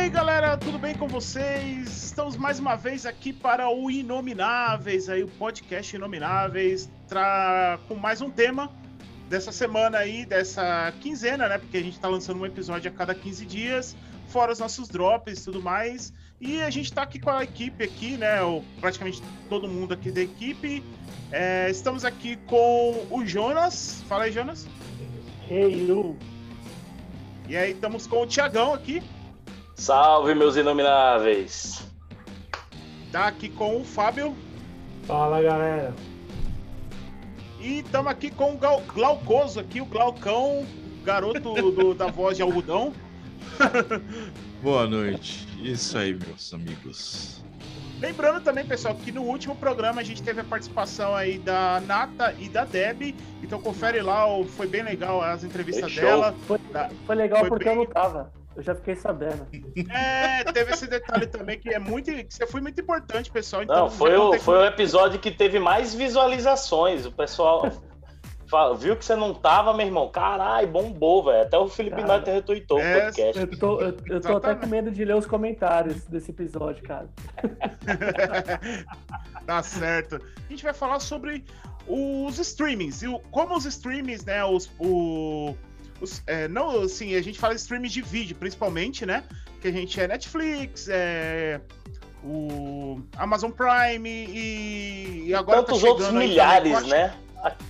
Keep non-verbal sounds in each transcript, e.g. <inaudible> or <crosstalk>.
aí, galera, tudo bem com vocês? Estamos mais uma vez aqui para o Inomináveis, aí o podcast Inomináveis, tra... com mais um tema dessa semana aí, dessa quinzena, né? Porque a gente está lançando um episódio a cada 15 dias, fora os nossos drops e tudo mais. E a gente está aqui com a equipe aqui, né? O, praticamente todo mundo aqui da equipe. É, estamos aqui com o Jonas. Fala aí, Jonas. Hey, you. E aí, estamos com o Tiagão aqui. Salve, meus inomináveis! Tá aqui com o Fábio. Fala, galera. E estamos aqui com o Glau Glaucoso aqui, o Glaucão, garoto do, da voz de algodão. <laughs> Boa noite. Isso aí, meus amigos. Lembrando também, pessoal, que no último programa a gente teve a participação aí da Nata e da Deb. Então confere lá, foi bem legal as entrevistas Foi dela. Foi, foi legal foi porque bem- eu não tava. Eu já fiquei sabendo. É, teve esse detalhe também que é muito, que você foi muito importante, pessoal. Então, Não, foi o, foi o episódio que teve mais visualizações. O pessoal fala- viu que você não tava, meu irmão. Caralho, bombou, velho. Até o Felipe Cara, Neto retweetou o é, podcast. Eu tô, eu, eu tô até com medo de ler os comentários desse episódio, cara. <laughs> tá certo. A gente vai falar sobre os streamings e o- como os streamings, né, os, o, os- é, não, assim, a gente fala de streamings de vídeo, principalmente, né, que a gente é Netflix, é o Amazon Prime e, e agora Tantos tá outros chegando aí milhares, também, né?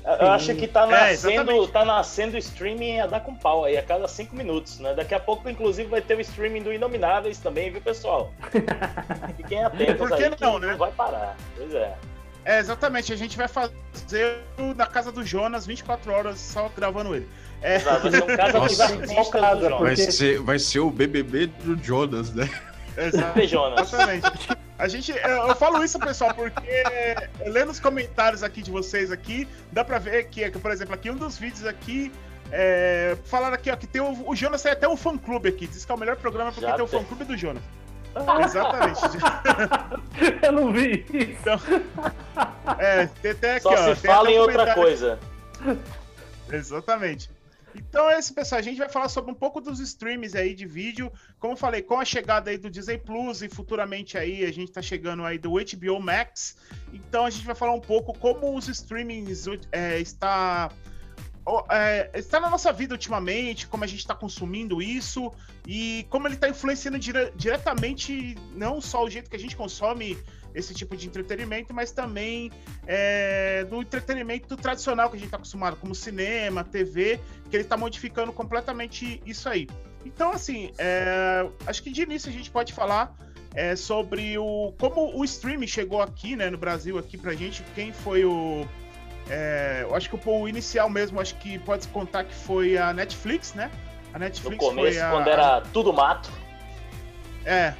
Eu Sim. acho que tá É, nascendo, exatamente. tá nascendo streaming a dar com pau aí, a cada cinco minutos, né? Daqui a pouco, inclusive, vai ter o streaming do Inomináveis também, viu, pessoal? <laughs> Fiquem atentos Por que aí, não, né? não vai parar. Pois é. É, exatamente, a gente vai fazer o na casa do Jonas 24 horas só gravando ele. É, Exato, Vai ser um Nossa. do Casa, Jonas. Vai ser, vai ser o BBB do Jonas, né? exato. Exatamente. A gente, eu, eu falo isso, pessoal, porque lendo os comentários aqui de vocês aqui, dá pra ver que, que, por exemplo, aqui um dos vídeos aqui, é, falaram aqui, ó, que tem o, o Jonas tem até um fã clube aqui. Diz que é o melhor programa porque Já tem o tem. fã clube do Jonas. Exatamente. <laughs> eu não vi isso. Então, é, tem até aqui, Só ó. se fala em um outra coisa. Exatamente. Então é isso, pessoal. A gente vai falar sobre um pouco dos streams aí de vídeo. Como eu falei, com a chegada aí do Disney Plus e futuramente aí a gente tá chegando aí do HBO Max. Então a gente vai falar um pouco como os streamings é, está é, está na nossa vida ultimamente, como a gente está consumindo isso e como ele está influenciando dire- diretamente não só o jeito que a gente consome esse tipo de entretenimento, mas também é, do entretenimento tradicional que a gente está acostumado, como cinema, TV, que ele está modificando completamente isso aí. Então, assim, é, acho que de início a gente pode falar é, sobre o como o streaming chegou aqui, né, no Brasil, aqui pra gente, quem foi o. é, eu acho que o, inicial mesmo, acho que pode contar que foi a Netflix, né? A No Netflix começo, foi a, quando era tudo mato. é,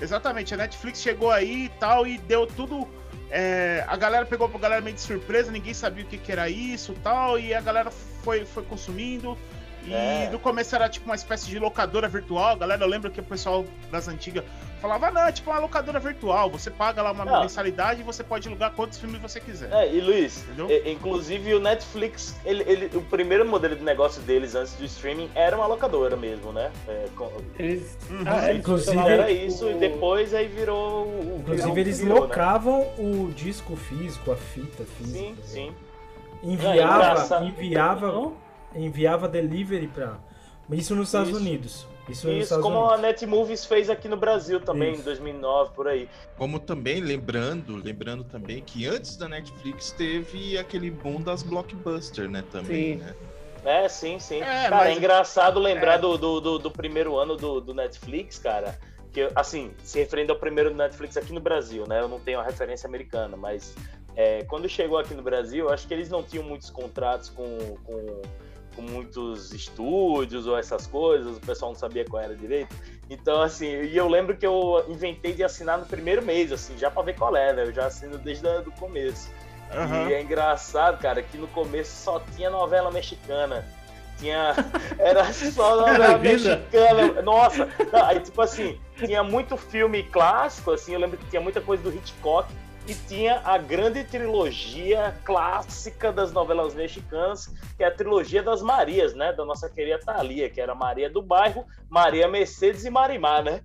exatamente. A Netflix chegou aí e tal e deu tudo. é, a galera pegou a galera meio de surpresa, ninguém sabia o que, que era isso e tal, e a galera foi, foi consumindo. E É. no começo era tipo uma espécie de locadora virtual. A galera, eu lembro que o pessoal das antigas falava: não, é tipo uma locadora virtual. Você paga lá uma Não. mensalidade e você pode alugar quantos filmes você quiser. É, e Luiz, e- inclusive o Netflix, ele, ele- o primeiro modelo de negócio deles antes do streaming era uma locadora mesmo, né? É, com- Eles. Uhum. Ah, é, Inclusive- era o- isso, e depois aí virou o. virou Inclusive, o que eles virou, né? locavam o disco físico, a fita física. Sim, sim. É, Enviava, engraçado. enviava, enviava delivery pra. Isso nos Estados Isso. Unidos. Isso, nos Isso, como a Unidos. Netmovies fez aqui no Brasil também, Isso. em 2009, por aí. Como também, lembrando, lembrando também que antes da Netflix teve aquele boom das blockbuster, né, também, Sim. né? É, sim, sim. É, cara, é mas- engraçado lembrar é. do, do, do, do primeiro ano do, do Netflix, cara. Que, assim, se referindo ao primeiro do Netflix aqui no Brasil, né? Eu não tenho a referência americana, mas é, quando chegou aqui no Brasil, eu acho que eles não tinham muitos contratos com, com, com muitos estúdios ou essas coisas, o pessoal não sabia qual era direito. Então, assim, e eu lembro que eu inventei de assinar no primeiro mês, assim, já pra ver qual é, né? Eu já assino desde o começo. Aham. E é engraçado, cara, que no começo só tinha novela mexicana. Tinha. <laughs> Era só novela Era mexicana. Nossa! Não, aí, tipo assim, tinha muito filme clássico, assim, eu lembro que tinha muita coisa do Hitchcock. E tinha a grande trilogia clássica das novelas mexicanas, que é a trilogia das Marias, né? Da nossa querida Thalia, que era Maria do Bairro, Maria Mercedes e Marimar, né?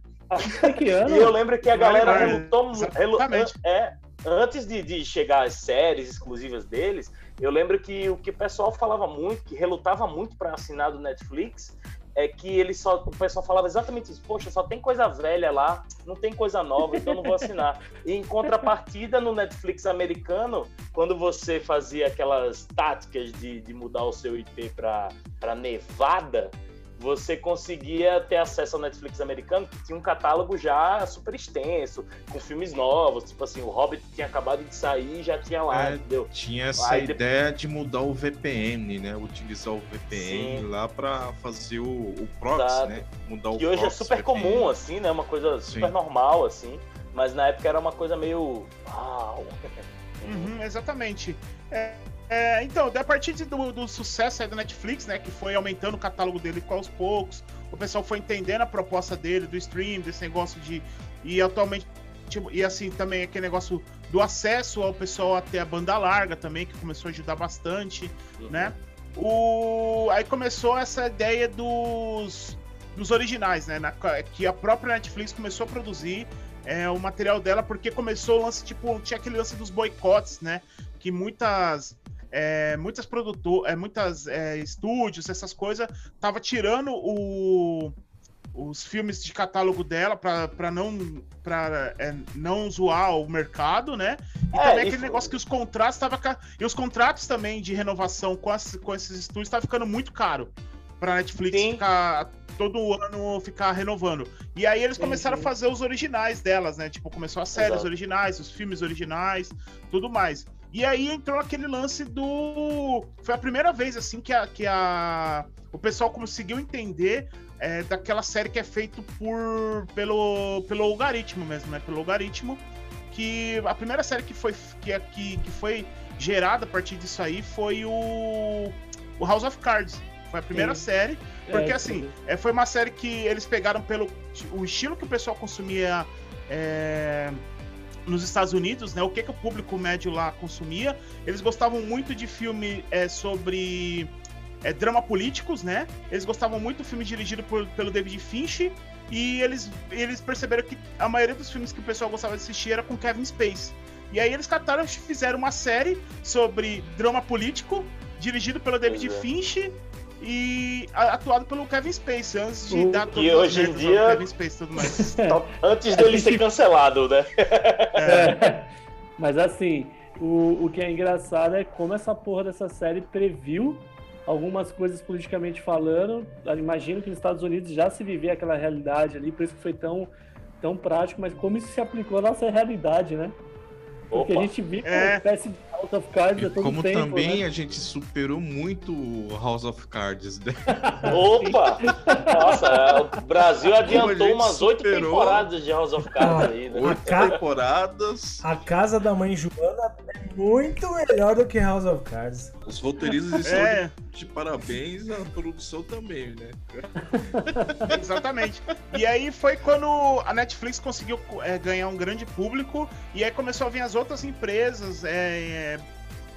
Que ano? <laughs> E eu lembro que a galera Vale, relutou mu- relu- exatamente. é, antes de, de chegar às séries exclusivas deles, eu lembro que o que o pessoal falava muito, que relutava muito para assinar do Netflix, é que ele só, o pessoal falava exatamente isso, poxa, só tem coisa velha lá, não tem coisa nova, então não vou assinar. E em contrapartida no Netflix americano, quando você fazia aquelas táticas de, de mudar o seu IP para Nevada, você conseguia ter acesso ao Netflix americano, que tinha um catálogo já super extenso, com filmes novos, tipo assim, o Hobbit tinha acabado de sair e já tinha lá, É, entendeu? Tinha essa Aí ideia de mudar o VPN, né? Utilizar o VPN Sim. lá pra fazer o, o proxy, Exato. né? Mudar o Que hoje é proxy super VPN. comum, assim, né? Uma coisa super Sim. normal, assim. Mas na época era uma coisa meio. Uau! Uhum, exatamente. É, é, então, a partir do, do sucesso aí da Netflix, né, que foi aumentando o catálogo dele aos poucos, o pessoal foi entendendo a proposta dele, do stream, desse negócio de. E atualmente. tipo, e assim, também aquele negócio do acesso ao pessoal até a banda larga também, que começou a ajudar bastante, né? O... Aí começou essa ideia dos, dos originais, né? na- que a própria Netflix começou a produzir é, o material dela, porque começou o lance, tipo, tinha aquele lance dos boicotes, né? Que muitas. É, muitas produtoras, é, muitas é, estúdios, essas coisas, tava tirando o, os filmes de catálogo dela para não para não zoar o mercado, né? E É, também aquele negócio que os contratos tava e os contratos também de renovação com, as- com esses estúdios tá ficando muito caro para Netflix Sim. ficar todo ano ficar renovando. E aí eles começaram a fazer os originais delas, né? Tipo, começou as séries Exato. originais, os filmes originais, tudo mais. E aí entrou aquele lance do. Foi a primeira vez, assim, que a. Que a... O pessoal conseguiu entender é, daquela série que é feito por pelo, pelo algoritmo mesmo, né? Pelo algoritmo. Que a primeira série que foi, que, é- que, que foi gerada a partir disso aí foi o, o House of Cards. Foi a primeira Sim. série. Porque É, assim, é, foi uma série que eles pegaram pelo o estilo que o pessoal consumia é, nos Estados Unidos, né? O que, que o público médio lá consumia. Eles gostavam muito de filme é, sobre é, drama políticos, né? Eles gostavam muito do filme dirigido por- pelo David Finch. E eles, eles perceberam que a maioria dos filmes que o pessoal gostava de assistir era com Kevin Space. E aí eles cataram e fizeram uma série sobre drama político, dirigido pelo David é. Finch e a- atuado pelo Kevin Space, antes de O- dar que hoje em dia- Kevin Space e tudo mais. <laughs> Antes dele ser cancelado, né? É. Mas assim, o, o que é engraçado é como essa porra dessa série previu algumas coisas politicamente falando. Eu imagino que nos Estados Unidos já se vivia aquela realidade ali, por isso que foi tão, tão prático, mas como isso se aplicou à nossa realidade, né? Porque Opa. a gente vive É. uma espécie de House of Cards a E todo como tempo, também né? a gente superou muito o House of Cards. né? <laughs> Opa! Nossa, o Brasil adiantou umas oito superou. temporadas de House of Cards aí, né? Oito ca- temporadas. A casa da mãe Joana é muito melhor do que House of Cards. Os roteiristas <laughs> estão É, de, de parabéns, a produção também, né? <laughs> exatamente. E aí foi quando a Netflix conseguiu é, ganhar um grande público e aí começou a vir as outras empresas é, é,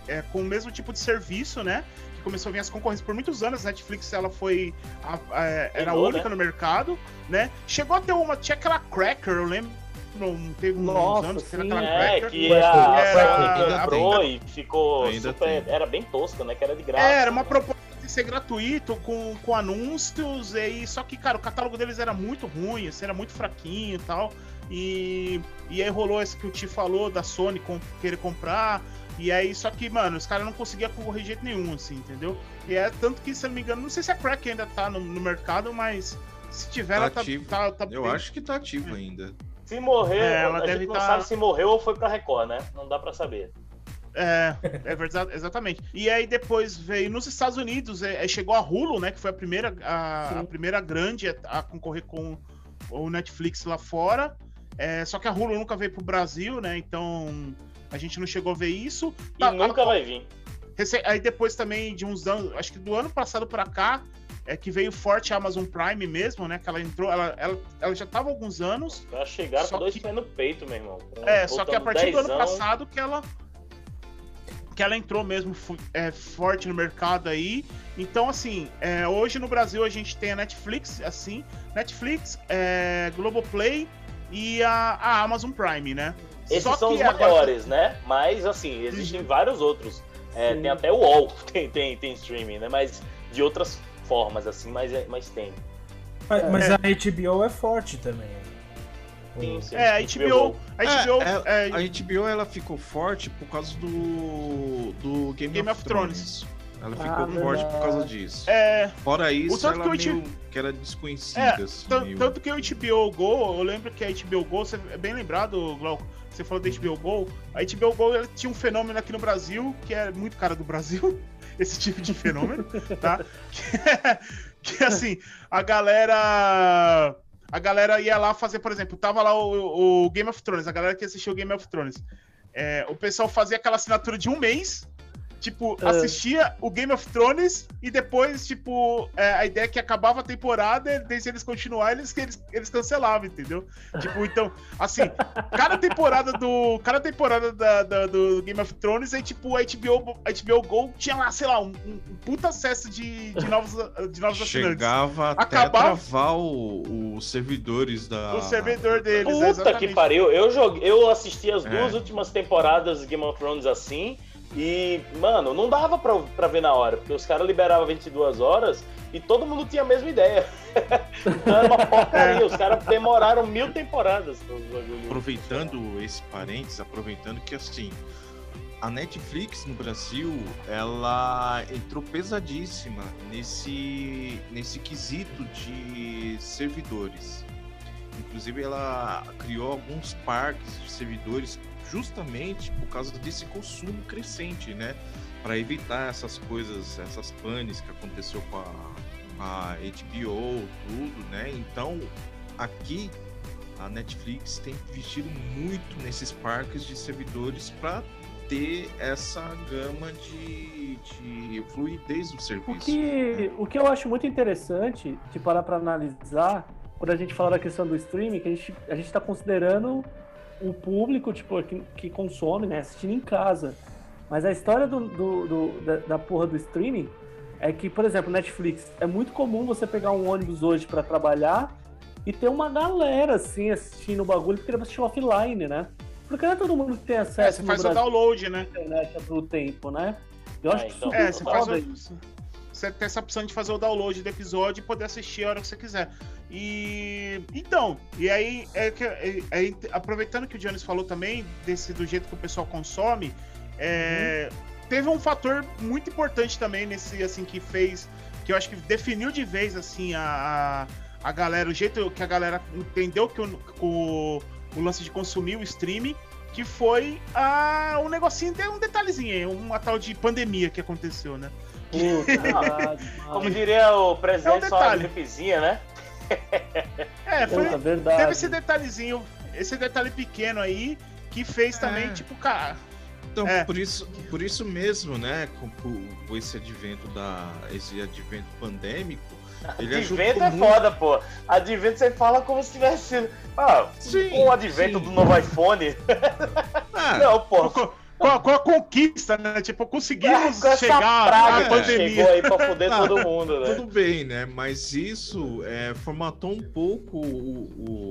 é, com o mesmo tipo de serviço, né? Que começou a vir as concorrências. Por muitos anos a Netflix ela foi a- a- era a única no mercado, né? Chegou a ter uma tinha aquela Cracker, eu lembro. Não teve uns Nossa, anos que teve sim. aquela É, Cracker. que Era- a, era- ainda- e ficou ainda super. tem. Era bem tosca, né? Que era de graça. É, era uma proposta de ser gratuito, com, com anúncios, e aí, só que, cara, o catálogo deles era muito ruim, assim, era muito fraquinho e tal. E, e aí rolou esse que o Ti falou da Sony com, querer comprar. E aí, só que, mano, os caras não conseguiam concorrer de jeito nenhum, assim, entendeu? E é tanto que, se eu não me engano, não sei se a Crack ainda tá no, no mercado, mas se tiver, Tá ela tá, ativo. tá, tá Eu bem- acho que tá ativo ainda. Se morrer, É, ela a deve gente não tá- sabe se morreu ou foi pra Record, né? Não dá pra saber. É, é verdade, exatamente. E aí depois veio nos Estados Unidos, é, é, chegou a Hulu, né? Que foi a primeira, a, a primeira grande a, a concorrer com o Netflix lá fora. É, só que a Hulu nunca veio pro Brasil, né? Então a gente não chegou a ver isso. E Tá, nunca vai vir. Aí depois também de uns anos, acho que do ano passado pra cá, é que veio forte a Amazon Prime mesmo, né? Que ela entrou, ela, ela, ela já tava há alguns anos. Já chegaram com dois que- pés no peito, meu irmão. É, só que a partir do ano dezão. passado que ela que ela entrou mesmo é, forte no mercado aí. Então, assim, é, hoje no Brasil a gente tem a Netflix, assim, Netflix, é, Globoplay e a, a Amazon Prime, né? Esses Só são os agora- maiores, né? Mas, assim, existem vários outros. É, tem até o UOL <laughs> tem, tem, tem streaming, né? Mas de outras formas, assim, mas, é- mas tem. Mas, mas É. a HBO é forte também. Sim, sim. É, a HBO, a HBO, É, é, A HBO ela ficou forte por causa do, do Game, Game of, of Thrones. Ela ficou Ah, forte por causa disso. é, Fora isso, tanto ela que o meio que era desconhecida. É, assim, meio- Tanto que o HBO Go, eu lembro que a HBO Go, você é bem lembrado, Glauco, você falou da HBO Go, a HBO Go ela tinha um fenômeno aqui no Brasil, que é muito cara do Brasil, <laughs> esse tipo de fenômeno, tá? <laughs> Que, que, assim, a galera. A galera ia lá fazer, por exemplo, tava lá o, o Game of Thrones, a galera que assistiu o Game of Thrones. É, o pessoal fazia aquela assinatura de um mês, tipo, Ah. assistia o Game of Thrones e depois, tipo, é, a ideia é que acabava a temporada, desde eles continuarem, eles, eles, eles cancelavam, entendeu? Tipo, então, assim, <laughs> cada temporada do. Cada temporada da, da- do Game of Thrones, aí, tipo, a HBO, a HBO Go tinha lá, sei lá, um, um puta acesso de, de novos, de novos assinantes. Chegava até Acabava- a travar o- os servidores da. O servidor deles, Puta exatamente. que pariu. Eu, joguei, eu assisti as É. duas últimas temporadas de Game of Thrones assim. E, mano, não dava pra, pra ver na hora, porque os caras liberavam 22 horas e todo mundo tinha a mesma ideia. então <laughs> era uma porcaria. Os caras demoraram mil temporadas. Aproveitando esse parênteses, aproveitando que assim, a Netflix no Brasil, ela entrou pesadíssima nesse, nesse quesito de servidores. Inclusive, ela criou alguns parques de servidores justamente por causa desse consumo crescente, né? Para evitar essas coisas, essas panes que aconteceu com a, com a HBO, tudo, né? Então, aqui a Netflix tem investido muito nesses parques de servidores para ter essa gama de, de fluidez do O serviço. que, o que eu acho muito interessante de parar para analisar, quando a gente fala da questão do streaming, que a gente a está considerando o público tipo, que, que consome, né, assistindo em casa. Mas a história do, do- do- da, da porra do streaming é que, por exemplo, Netflix, é muito comum você pegar um ônibus hoje para trabalhar e ter uma galera assim assistindo o bagulho porque ele assistir offline, né? Porque não é todo mundo que tem É, acesso você no faz o Brasil download, né? à internet todo tempo, né? Eu acho Ah, que então. É, você faz o, Você tem essa opção de fazer o download do episódio e poder assistir a hora que você quiser. E. Então, e aí, é que- é- é- aproveitando que o Jones falou também, desse do jeito que o pessoal consome, é, teve um fator muito importante também nesse, assim, que fez. Que eu acho que definiu de vez, assim, a, a, a galera, o jeito que a galera entendeu que o, o, o lance de consumir o streaming que foi a, um negocinho, um detalhezinho aí, uma tal de pandemia que aconteceu, né? Puta, <laughs> Como diria o É um presidente, só detalhe. gripezinha, né? É, foi, Puta, verdade. teve esse detalhezinho, esse detalhe pequeno aí, que fez também, É. tipo, cara. Então, É. por, isso, por isso mesmo, né, com, com esse advento da esse advento pandêmico, ele Advento ajudou é muito. foda, pô. Advento você fala como se tivesse sido. Ah, Sim, um advento sim. do novo iPhone. Ah, <laughs> Não, pô. Com, com a, com a conquista, né? Tipo, conseguimos essa chegar praga à pandemia. chegou aí pra foder Ah, todo mundo, né? Tudo bem, né? Mas isso é, formatou um pouco o,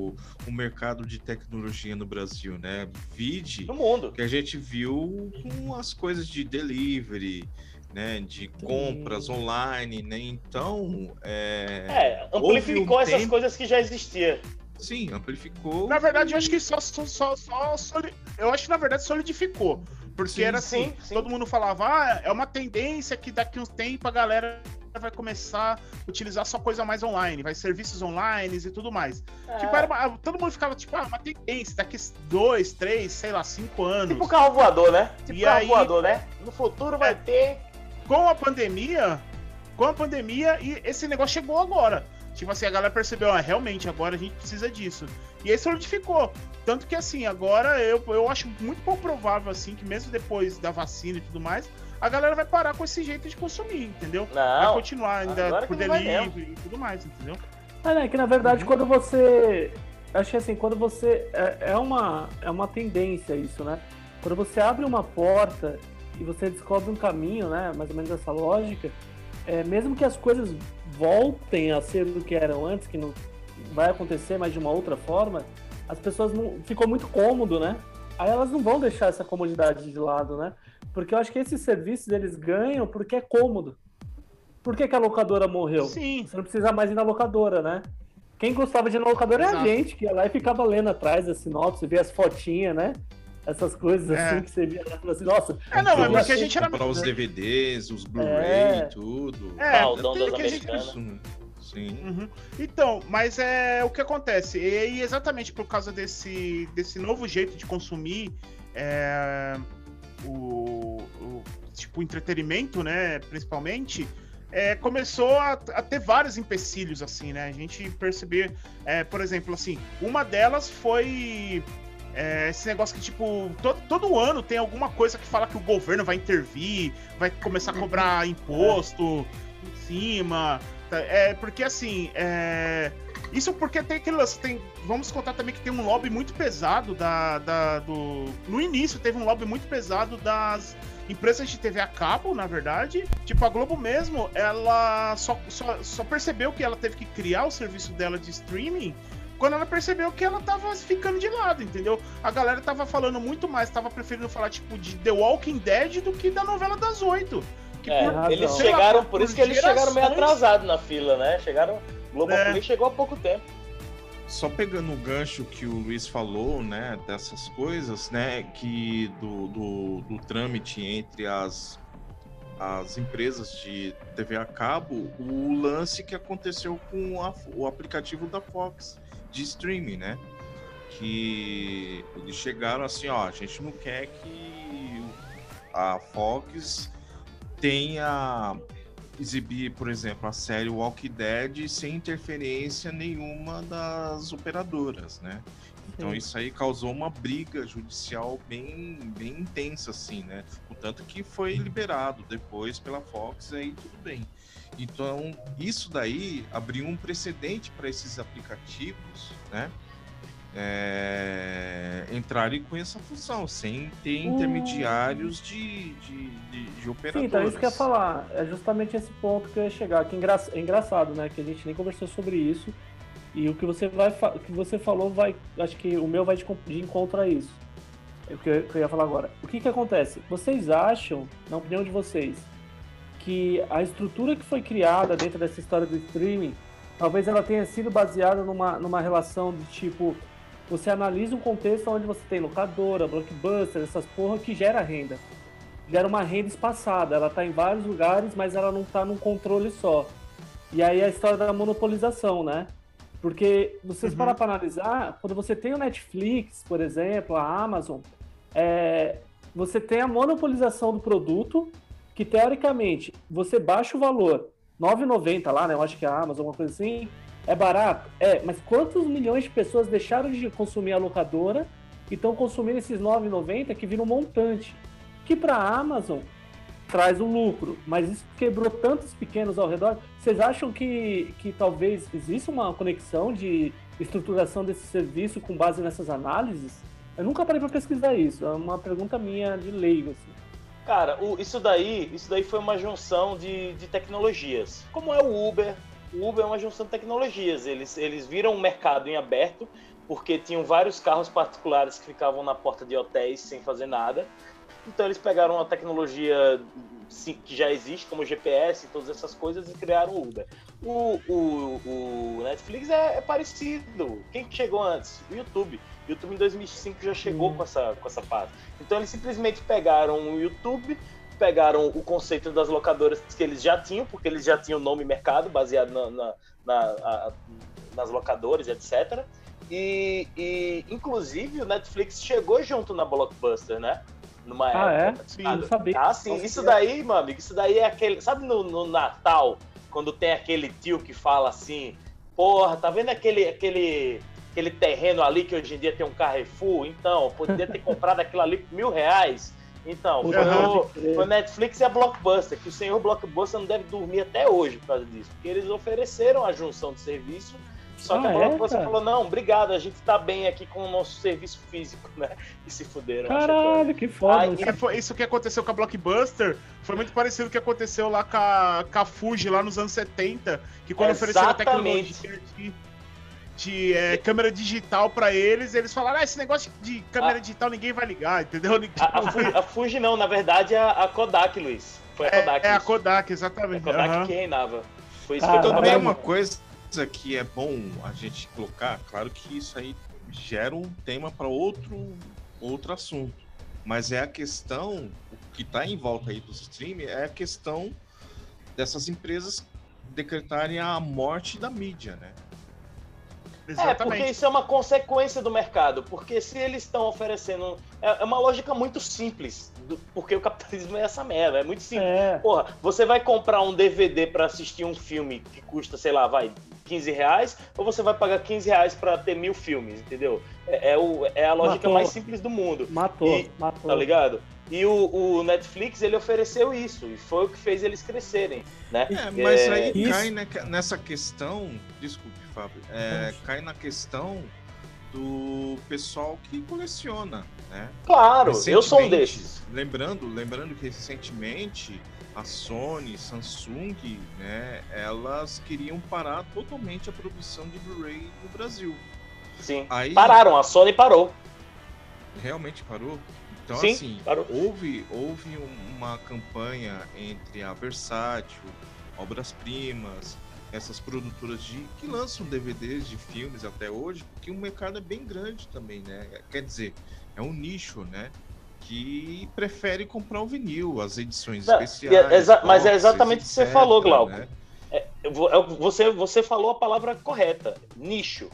o, o mercado de tecnologia no Brasil, né? Vide No mundo. que a gente viu com as coisas de delivery, né? De compras online, né? Então, é, É, amplificou um essas tempo- coisas que já existiam. Sim, amplificou. Na verdade, eu acho que só, só, só, só soli- eu acho que na verdade solidificou. Porque Sim, era assim, sim, sim. todo mundo falava, ah, é uma tendência que daqui uns tempo a galera vai começar a utilizar só coisa mais online, vai serviços online e tudo mais. Tipo, É. era uma- todo mundo ficava tipo, ah, uma tendência, daqui dois, três, sei lá, cinco anos. Tipo carro voador, né? Tipo E carro aí- voador, né? No futuro vai É. ter. com a pandemia, com a pandemia, e esse negócio chegou agora. Tipo assim, a galera percebeu, ah, realmente, agora a gente precisa disso. E aí solidificou. Tanto que assim, agora eu, eu acho muito pouco provável, assim, que mesmo depois da vacina e tudo mais, a galera vai parar com esse jeito de consumir, entendeu? vai Não. continuar ainda por vai delivery e tudo mais, entendeu? É, né, que na verdade quando você. Acho que assim, quando você. É, é uma, é uma tendência isso, né? Quando você abre uma porta e você descobre um caminho, né? Mais ou menos essa lógica. É, mesmo que as coisas voltem a ser do que eram antes, que não vai acontecer, mas de uma outra forma, as pessoas não ficou muito cômodo, né? Aí elas não vão deixar essa comodidade de lado, né? Porque eu acho que esses serviços eles ganham porque é cômodo. Por que, que a locadora morreu? Sim. Você não precisa mais ir na locadora, né? Quem gostava de ir na locadora é Exato. a gente, que ia lá e ficava lendo atrás a sinopse, via as fotinhas, né? Essas coisas É. assim que você via lá e falava assim, nossa, É, não, é porque a gente era. Comprar os DVDs, os Blu-ray, É. tudo. É, Baldão tudo das que a gente Americanas. Né? Sim. Uhum. Então, mas é o que acontece. E aí, exatamente por causa desse, desse novo jeito de consumir é, o, o tipo entretenimento, né? Principalmente, é, começou a, a ter vários empecilhos, assim, né? A gente perceber, é, por exemplo, assim, uma delas foi. É, esse negócio que, tipo, todo, todo ano tem alguma coisa que fala que o governo vai intervir, vai começar a cobrar <laughs> imposto em cima. Tá, É, porque assim, é, isso porque tem aquele lance, tem, vamos contar também que tem um lobby muito pesado da, da- do, no início teve um lobby muito pesado das empresas de TV a cabo, na verdade. Tipo, a Globo mesmo, ela só, só, só percebeu que ela teve que criar o serviço dela de streaming quando ela percebeu que ela tava ficando de lado, entendeu? A galera tava falando muito mais, tava preferindo falar, tipo, de The Walking Dead do que da novela das oito. É, por eles sei lá, chegaram, por- por isso que eles chegaram meio atrasados na fila, né? Chegaram. Globoplay É. chegou há pouco tempo. Só pegando o gancho que o Luiz falou, né, dessas coisas, né, que do, do, do trâmite entre as, as empresas de TV a cabo, o lance que aconteceu com a- o aplicativo da Fox de streaming, né? Que eles chegaram assim, ó, a gente não quer que a Fox tenha exibir, por exemplo, a série Walking Dead sem interferência nenhuma das operadoras, né? Então Sim. isso aí causou uma briga judicial bem, bem intensa, assim, né? O tanto que foi liberado depois pela Fox, aí tudo bem. Então isso daí abriu um precedente para esses aplicativos, né? É, entrarem com essa função, sem ter Hum. intermediários de, de, de, de Sim, operadoras. então isso que eu ia falar. É justamente esse ponto que eu ia chegar. Que engra... é engraçado, né? Que a gente nem conversou sobre isso. E o que você vai fa- que você falou vai. Acho que o meu vai de, de encontro a isso. É o que eu, que eu ia falar agora. O que que acontece? Vocês acham, na opinião de vocês, que a estrutura que foi criada dentro dessa história do streaming, talvez ela tenha sido baseada numa, numa relação de tipo. Você analisa um contexto onde você tem locadora, blockbuster, essas porra que gera renda gera uma renda espaçada. Ela está em vários lugares, mas ela não está num controle só. E aí a história da monopolização, né? Porque vocês Uhum. parar para analisar, quando você tem o Netflix, por exemplo, a Amazon, é, você tem a monopolização do produto, que teoricamente você baixa o valor, 9,90 lá, né? Eu acho que é a Amazon, alguma coisa assim, é barato? É, mas quantos milhões de pessoas deixaram de consumir a locadora e estão consumindo esses 9,90 que viram um montante? Que para a Amazon traz um lucro, mas isso quebrou tantos pequenos ao redor. Vocês acham que, que talvez exista uma conexão de estruturação desse serviço com base nessas análises? Eu nunca parei para pesquisar isso, é uma pergunta minha de leigo. Assim. Cara, o- isso daí, isso daí foi uma junção de, de tecnologias. Como é o Uber? O Uber é uma junção de tecnologias. Eles, eles viram um mercado em aberto, porque tinham vários carros particulares que ficavam na porta de hotéis sem fazer nada. Então eles pegaram uma tecnologia que já existe, como GPS e todas essas coisas, e criaram o Uber. O, o, o Netflix é, é parecido. Quem que chegou antes? O YouTube. O YouTube em 2005 já chegou Hum. com essa, com essa parte. Então eles simplesmente pegaram o YouTube, pegaram o conceito das locadoras que eles já tinham, porque eles já tinham nome mercado baseado na, na- na- a- nas locadoras, etc. E, e, inclusive o Netflix chegou junto na Blockbuster, né? Numa Ah, é? época. Sim. Eu sabia. Ah, sim. Isso daí, meu amigo, isso daí é aquele. Sabe no, no Natal, quando tem aquele tio que fala assim: Porra, tá vendo aquele, aquele, aquele terreno ali que hoje em dia tem um Carrefour? Então, poderia ter comprado aquilo ali por mil reais. Então, foi, Uhum. o, foi Netflix e a Blockbuster, que o senhor Blockbuster não deve dormir até hoje por causa disso. Porque eles ofereceram a junção de serviço Só que Ah, a é, Blockbuster cara? falou, não, obrigado, a gente tá bem aqui com o nosso serviço físico, né? <laughs> E se fuderam. Caralho, que foda. É, foi isso que aconteceu com a Blockbuster foi muito parecido com o que aconteceu lá com a, com a Fuji lá nos anos 70, que quando ofereceram a tecnologia de, de, é, câmera digital pra eles, eles falaram: ah, esse negócio de câmera Ah. digital ninguém vai ligar, <laughs> entendeu? A, a, Fuji, a Fuji não, na verdade, é a, a Kodak, Luiz. Foi a Kodak. é, é a. Kodak, É exatamente. a Kodak aham. que reinava. Foi isso que também. uma coisa que é bom a gente colocar, claro que isso aí gera um tema para outro, outro assunto. Mas é a questão, o que está em volta aí do streaming, é a questão dessas empresas decretarem a morte da mídia, né? É, porque Exatamente. isso é uma consequência do mercado. Porque se eles estão oferecendo. É, é uma lógica muito simples. Do- porque o capitalismo é essa merda. É muito simples. É. Porra, você vai comprar um DVD pra assistir um filme que custa, sei lá, vai, 15 reais, ou você vai pagar 15 reais pra ter mil filmes, entendeu? É, é o, é a lógica Matou. mais simples do mundo, Matou, E- matou. tá ligado? E o, o Netflix, ele ofereceu isso, e foi o que fez eles crescerem, né? É, mas É, aí Isso. cai neca- nessa questão, desculpe, Fábio, é, cai na questão do pessoal que coleciona, né? Claro, eu sou um desses. Lembrando, lembrando que recentemente a Sony, Samsung, né, elas queriam parar totalmente a produção de Blu-ray no Brasil. Sim. Aí Pararam, a Sony parou. realmente parou. Então Sim, assim, parou. houve houve um- uma campanha entre a Versátil, Obras Primas, essas produtoras de que lançam DVDs de filmes até hoje, porque o mercado é bem grande também, né? Quer dizer, é um nicho, né? Que prefere comprar o vinil, as edições Não, é especiais. exa- mas é exatamente o que você falou, Glauco. né? Vou- eu- Você, você falou a palavra correta, nicho.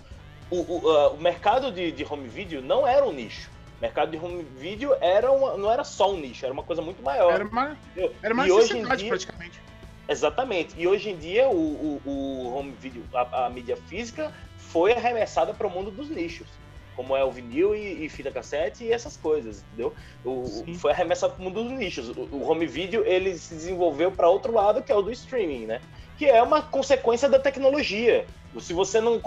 O, o, ah, o mercado de, de home video não era um nicho. O mercado de home video era uma, não era só um nicho, era uma coisa muito maior. Era uma, era uma e hoje em necessidade, dia, praticamente. Exatamente. E hoje em dia o, o, o home video, a, a mídia física, foi arremessada para o mundo dos nichos. Como é o vinil e, e fita cassete e essas coisas, entendeu? O, foi arremessado para o mundo dos nichos. O, home video ele se desenvolveu para outro lado, que é o do streaming, né? Que é uma consequência da tecnologia. Se você não.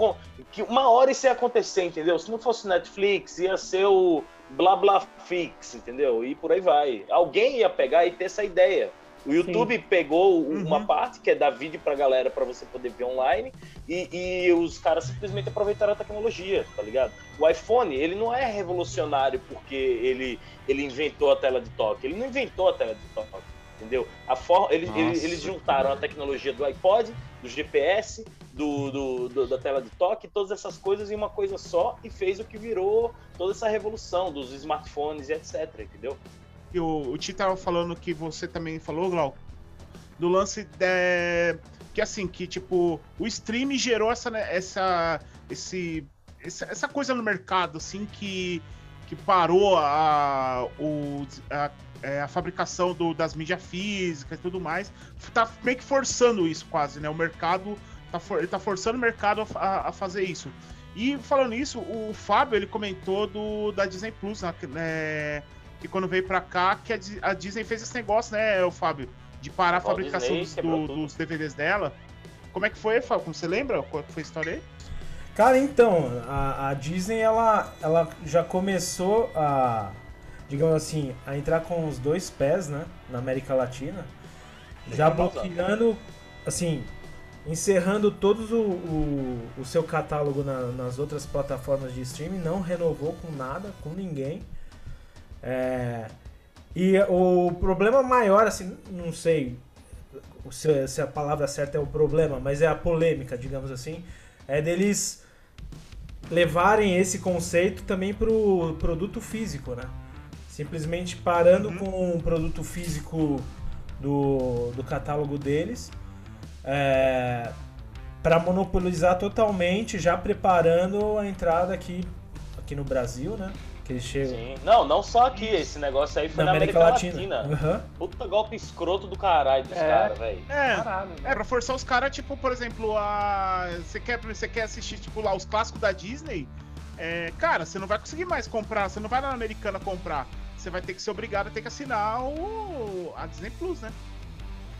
Que uma hora isso ia acontecer, entendeu? Se não fosse Netflix, ia ser o blá blá fix, entendeu? E por aí vai. Alguém ia pegar e ter essa ideia. O YouTube pegou Uhum. uma parte que é dar vídeo pra galera pra você poder ver online e, e os caras simplesmente aproveitaram a tecnologia, tá ligado? O iPhone, ele não é revolucionário porque ele, ele inventou a tela de toque. Ele não inventou a tela de toque, entendeu? A for, eles, Nossa. eles, eles juntaram a tecnologia do iPod, do GPS, do, do- do- da tela de toque, todas essas coisas em uma coisa só e fez o que virou toda essa revolução dos smartphones e etc, entendeu? E o, o Ti tava falando que você também falou, Glauco, do lance de, que assim, que tipo, o stream gerou essa, né, essa, esse, essa, essa coisa no mercado, assim, que, que parou a, o, a, é, a fabricação do- das mídias físicas e tudo mais. Tá meio que forçando isso quase, né? O mercado tá, for, tá forçando o mercado a, a- fazer isso. E falando isso, o Fábio, ele comentou do, da Disney Plus, né, que, que quando veio pra cá, que a, Di- a Disney fez esse negócio, né, o Fábio? De parar a Walt fabricação Disney do- tudo. dos DVDs dela. Como é que foi, Fábio? Como você lembra? Qual que foi a história aí? Cara, então, a, a Disney ela, ela já começou a, digamos assim, a entrar com os dois pés, né, na América Latina, já bloqueando, assim, encerrando todos o, o, o seu catálogo na- nas outras plataformas de streaming, não renovou com nada, com ninguém. É, e o problema maior, assim, não sei se, se a palavra certa é o problema, mas é a polêmica, digamos assim, é deles levarem esse conceito também para o produto físico, né? Simplesmente parando Uhum. com o produto físico do, do catálogo deles, é, para monopolizar totalmente, já preparando a entrada aqui, aqui no Brasil, né? Que eles chegam Sim. Não, não só aqui, esse negócio aí foi na na América, Latina. Aham. Puta golpe escroto do caralho dos É. caras, velho. É, Caralho, né? É, pra forçar os caras, tipo, por exemplo, a. Você quer, você quer assistir, tipo, lá os clássicos da Disney? É, cara, você não vai conseguir mais comprar, você não vai lá na Americana comprar. Você vai ter que ser obrigado a ter que assinar o. a Disney Plus, né?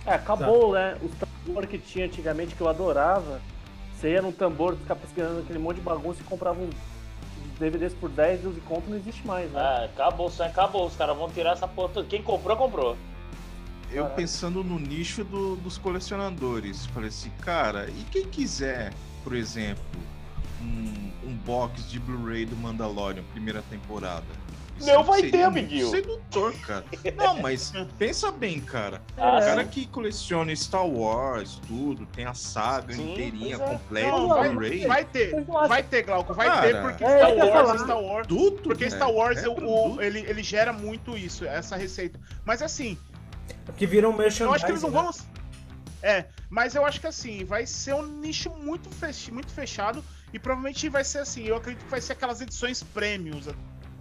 É, acabou, né? O Wars que tinha antigamente, que eu adorava, Você ia num tambor, ficar pesquisando aquele monte de bagunça e comprava um DVDs por 10, 12 conto, não existe mais, né? Ah, acabou, só acabou. Os caras vão tirar essa porra. toda. Quem comprou, comprou. Eu pensando no nicho do- dos colecionadores, falei assim, cara, e quem quiser, por exemplo, um, um box de Blu-ray do Mandalorian, primeira temporada? Não vai seria ter, amiguinho. Sedutor, cara. Não, mas pensa bem, cara. Ah, O É. cara que coleciona Star Wars, tudo, tem a saga Sim, inteirinha, é. completa, Não, vai, vai ter, vai ter, Glauco, vai Cara, ter, porque é, Star Wars, falar. Star Wars, Tudo, porque velho. Star Wars É o- produto. ele, ele gera muito isso, essa receita. Mas assim, Porque viram um merchandising. eu acho que eles não né? vão. É, mas eu acho que assim, vai ser um nicho muito, fech... muito fechado e provavelmente vai ser assim. Eu acredito que vai ser aquelas edições premiums.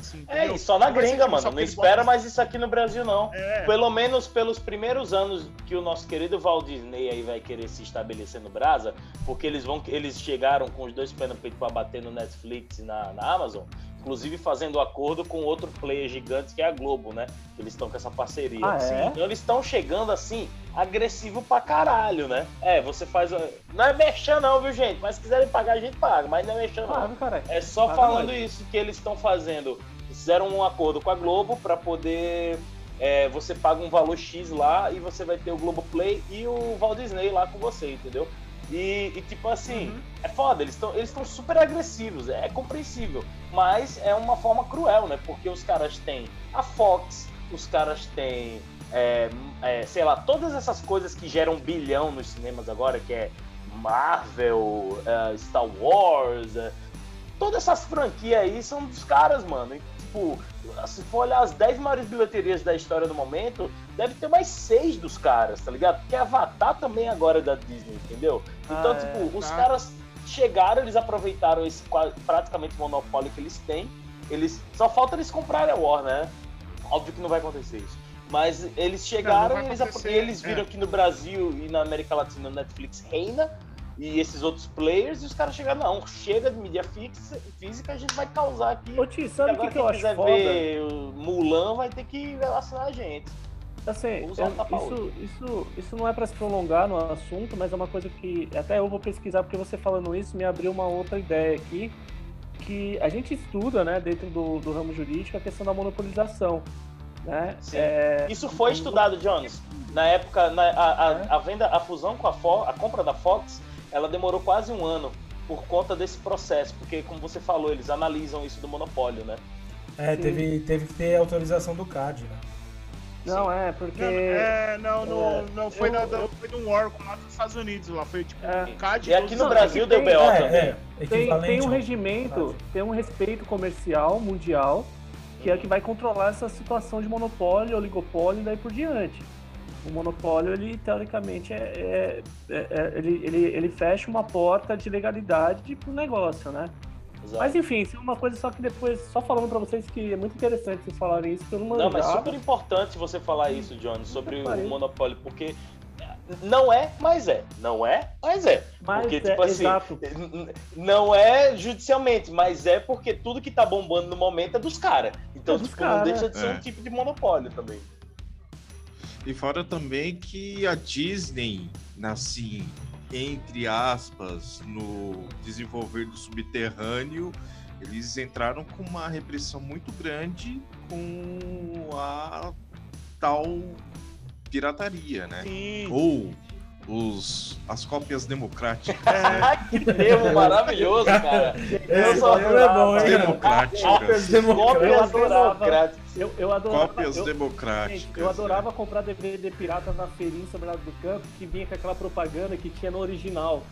Assim, É, entendeu? e só na gringa, só mano. Não espera mais isso aqui no Brasil, não. É, Pelo menos pelos primeiros anos que o nosso querido Walt Disney aí vai querer se estabelecer no Brasa, porque eles vão eles chegaram com os dois pés no peito pra bater no Netflix e na, na Amazon, inclusive fazendo acordo com outro player gigante que é a Globo, né? Eles estão com essa parceria. Ah, é? Então eles estão chegando assim, agressivo pra caralho, né? É, você faz. a- Não é mexer não, viu, gente? Mas se quiserem pagar, a gente paga, mas não é mexer não. Ah. É só falando isso que eles estão fazendo. Fizeram um acordo com a Globo para poder. é, você paga um valor X lá e você vai ter o Globo Play e o Walt Disney lá com você, entendeu? E, e, tipo assim, Uhum. é foda, eles estão eles super agressivos, é compreensível. Mas é uma forma cruel, né? Porque os caras têm a Fox, os caras têm, é, é, sei lá, todas essas coisas que geram bilhão nos cinemas agora, que é Marvel, é, Star Wars, é, todas essas franquias aí são dos caras, mano. Tipo, se for olhar as 10 maiores bilheterias da história do momento, deve ter mais 6 dos caras, tá ligado? Porque Avatar também agora é da Disney, entendeu? Então, Ah, tipo, é, os tá. caras chegaram, eles aproveitaram esse praticamente monopólio que eles têm. Eles só falta eles comprarem a Warner, né? Óbvio que não vai acontecer isso. Mas eles chegaram vai e eles, eles viram é. que no Brasil e na América Latina o Netflix reina e esses outros players, e os caras chegaram, não, chega de mídia fixa, física, a gente vai causar aqui. Ô, Ti, sabe o que, que eu acho quiser foda? ver o Mulan vai ter que relacionar a gente. Assim, Usa um eu- tapa-olho. isso, isso, isso não é pra se prolongar no assunto, mas é uma coisa que até eu vou pesquisar, porque você falando isso me abriu uma outra ideia aqui, que a gente estuda, né, dentro do, do ramo jurídico, a questão da monopolização. Né? É, Isso foi estudado, Jones. Na época, na- a, a- a venda, a fusão com a Fox, a compra da Fox, ela demorou quase um ano por conta desse processo, porque como você falou, eles analisam isso do monopólio, né? É, Sim. teve, teve que ter autorização do CAD, né? Não, é, porque. Não, é, não, não, É, não foi, eu- na, da- foi de um órgão lá dos Estados Unidos, lá foi tipo É. um CAD. E aqui no Não, Brasil é deu BO é, também. é, tem, tem um regimento, tem um respeito comercial mundial que é que vai controlar essa situação de monopólio, oligopólio e daí por diante. O monopólio, ele teoricamente é, é- é- é- ele, ele, ele fecha uma porta de legalidade pro negócio, né? Exato. Mas enfim, isso é uma coisa só que depois, só falando pra vocês que é muito interessante vocês falarem isso, que eu não Não, mas super importante você falar isso, Johnny, sobre o monopólio, porque não é, mas é. Não é, mas é. Mas porque, é, tipo assim, exato. não é judicialmente, mas é porque tudo que tá bombando no momento é dos caras. Então, É dos tipo, não cara. deixa de ser É. um tipo de monopólio também. E fora também que a Disney, assim, entre aspas, no desenvolver do subterrâneo, eles entraram com uma repressão muito grande com a tal pirataria, né? Sim. Ou os, as cópias democráticas. <laughs> Ah, que termo maravilhoso, cara. Eu Esse só termo é bom, hein? Democráticas. Cópias democráticas. Eu, eu adorava, Cópias eu, democráticas. Gente, eu adorava comprar DVD pirata na feirinha em São Bernardo do Campo, que vinha com aquela propaganda que tinha no original.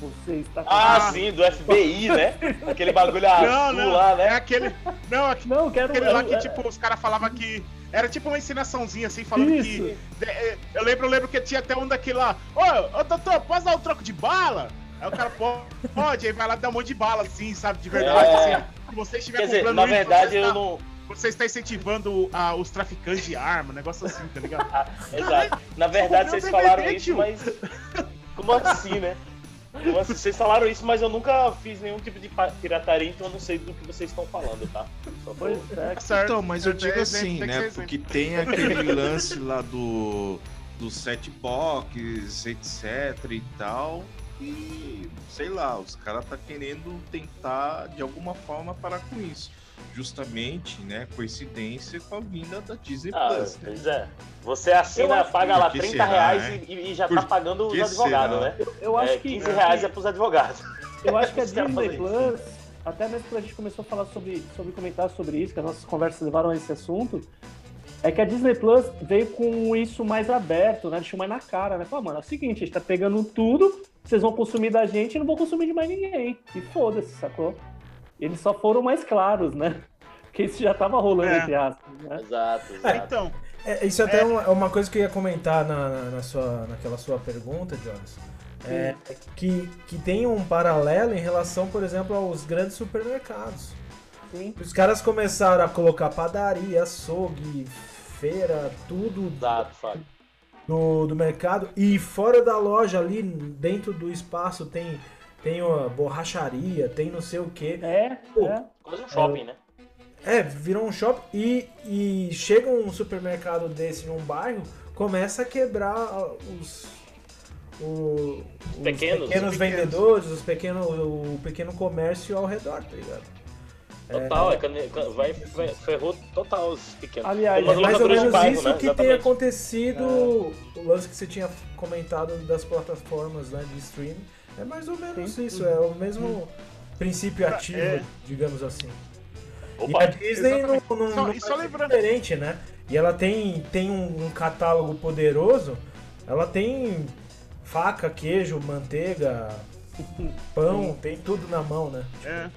Você está Ah, sim, do FBI, né? Aquele bagulho Não, azul não, lá, é né? aquele. Não, aquele, Não, quero aquele lá eu- que, é- tipo, os caras falavam que. Era tipo uma ensinaçãozinha, assim, falando Isso. que. de- é, eu lembro, eu lembro que tinha até um daquele lá. Ô, ô doutor, posso dar um troco de bala? Aí o cara "Pô, pode, aí vai lá dar um monte de bala, assim, sabe? De verdade, É. assim. Se você estiver Quer dizer, comprando na isso, verdade você eu está, não. Você está incentivando ah, os traficantes de arma, um negócio assim, tá ligado? <laughs> Exato. Na verdade, vocês falaram isso, mas. <laughs> Como assim, né? Assim? Vocês falaram isso, mas eu nunca fiz nenhum tipo de pirataria, então eu não sei do que vocês estão falando, tá? Só Pois é. Então, mas eu É digo exemplo, assim, tem que né? Porque tem <laughs> aquele lance lá do, do set box, etc e tal. E sei lá, os caras tá querendo tentar de alguma forma parar com isso. Justamente, né, coincidência com a vinda da Disney Ah, Plus. né? pois é. Você assina, paga lá Por que 30 será, reais né? e, e já Por tá pagando os que advogados, será? né? Eu, eu acho É, que 15 reais é pros advogados. Eu acho que a <laughs> caras Disney Plus, até mesmo quando a gente começou a falar sobre, sobre comentar sobre isso, que as nossas conversas levaram a esse assunto, é que a Disney Plus veio com isso mais aberto, né? Deixou mais na cara, né? Falou, mano, é o seguinte, a gente tá pegando tudo, vocês vão consumir da gente e não vão consumir de mais ninguém. E foda-se, sacou? Eles só foram mais claros, né? Porque isso já tava rolando, É. entre aspas, né? Exato, exato. Então, É, isso até é uma, é uma coisa que eu ia comentar na, na- na sua, naquela sua pergunta, Jonas. É, que, que tem um paralelo em relação, por exemplo, aos grandes supermercados. Sim. Os caras começaram a colocar padaria, açougue, feira, tudo Exato, Fábio. do, do mercado. E fora da loja, ali dentro do espaço, tem, tem uma borracharia, tem não sei o que. É, é. Quase um shopping, né? É, virou um shopping e, e chega um supermercado desse num bairro, começa a quebrar os, o- os pequenos, pequenos os pequenos. vendedores, os pequeno, o pequeno comércio ao redor, tá ligado? Total, é, can- vai, vai- ferrou total os pequenos. Aliás, É mais ou menos bairro, isso né? que tem Exatamente. acontecido, o lance que você tinha comentado das plataformas né, de streaming. É mais ou menos Sim. isso, é o mesmo princípio ativo, É. digamos assim. E Opa, a Disney não, não, Só- não e só lembrando- diferente, né? E ela tem, tem um, um catálogo poderoso, ela tem faca, queijo, manteiga, <laughs> pão, tem tudo na mão, né? É.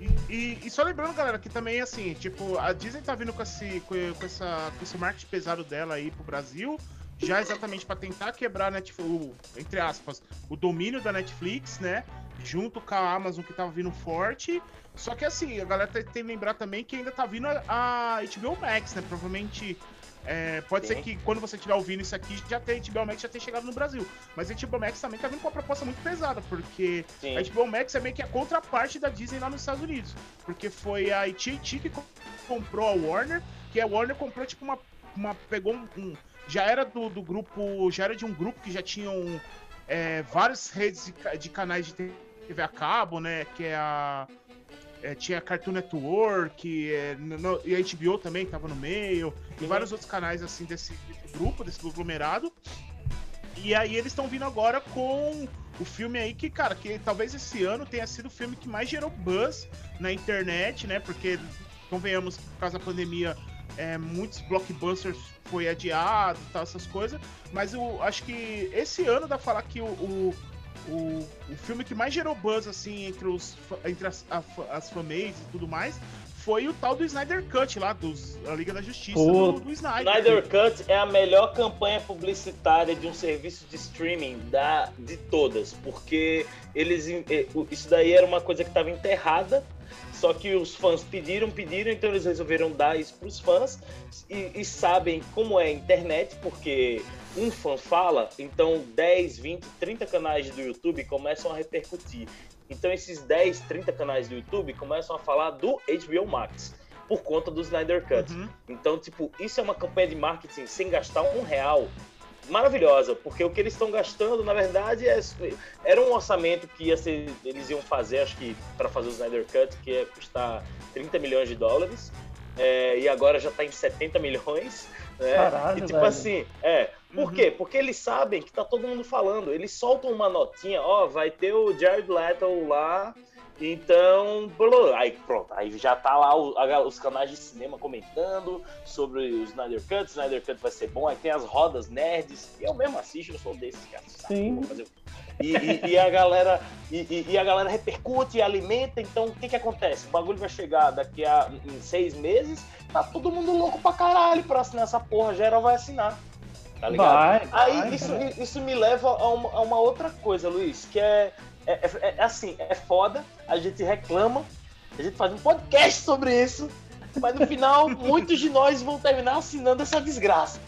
E, e- e só lembrando, galera, que também, assim, tipo, a Disney tá vindo com esse, com, com essa, com esse marketing pesado dela aí pro Brasil, já exatamente pra tentar quebrar, tipo, o, entre aspas, o domínio da Netflix, né, junto com a Amazon que tava vindo forte. Só que, assim, a galera tem, que lembrar também que ainda tá vindo a, a HBO Max, né, provavelmente... é, pode Sim. ser que quando você estiver ouvindo isso aqui, já tem HBO Max já tenha chegado no Brasil. Mas a HBO Max também tá vindo com uma proposta muito pesada, porque sim. a HBO Max é meio que a contraparte da Disney lá nos Estados Unidos. Porque foi a AT&T que co- comprou a Warner, que a Warner comprou, tipo, uma... uma pegou um... um- já era do, do grupo... Já era de um grupo que já tinham é, várias redes de, de canais de TV a cabo, né? Que é a... é, tinha Cartoon Network, é, no- e a HBO também tava no meio, e Uhum. vários outros canais, assim, desse, desse grupo, desse conglomerado. E aí eles estão vindo agora com o filme aí que, cara, que talvez esse ano tenha sido o filme que mais gerou buzz na internet, né? Porque, convenhamos, por causa da pandemia, é, muitos blockbusters foi adiado e tal, essas coisas. Mas eu acho que esse ano dá pra falar que o, o, o, o filme que mais gerou buzz, assim, entre, os, entre as, a, as fanbases e tudo mais, foi o tal do Snyder Cut lá, dos, da Liga da Justiça Pô. do, do Snyder. Snyder Cut é a melhor campanha publicitária de um serviço de streaming da, de todas, porque eles o- isso daí era uma coisa que estava enterrada, só que os fãs pediram, pediram, então eles resolveram dar isso para os fãs e, e sabem como é a internet, porque um fã fala, então 10, 20, 30 canais do YouTube começam a repercutir. Então esses 10, 30 canais do YouTube começam a falar do HBO Max por conta do Snyder Cut. Uhum. Então, tipo, isso é uma campanha de marketing sem gastar um real. Maravilhosa, porque o que eles estão gastando, na verdade, é, era um orçamento que ia ser, eles iam fazer, acho que, para fazer o Snyder Cut, que ia custar 30 milhões de dólares, é, e agora já está em 70 milhões. Né? Caralho, e tipo velho. assim, é. Por Uhum. quê? Porque eles sabem que tá todo mundo falando. Eles soltam uma notinha, ó, vai ter o Jared Leto lá. Então, blá, aí pronto, aí já tá lá o- a- os canais de cinema comentando sobre o Snyder Cut, o Snyder Cut vai ser bom, aí tem as rodas nerds, eu mesmo assisto, eu sou desses? Sim. E, e- e a galera e, e- a galera repercute e alimenta, então o que que acontece? O bagulho vai chegar daqui a em seis meses, tá todo mundo louco pra caralho pra assinar essa porra, geral vai assinar. Tá ligado? Vai, Aí vai, isso, isso me leva a uma, a uma outra coisa, Luiz, que é, é, é- é assim, é foda, a gente reclama, a gente faz um podcast sobre isso, mas no final <laughs> muitos de nós vão terminar assinando essa desgraça.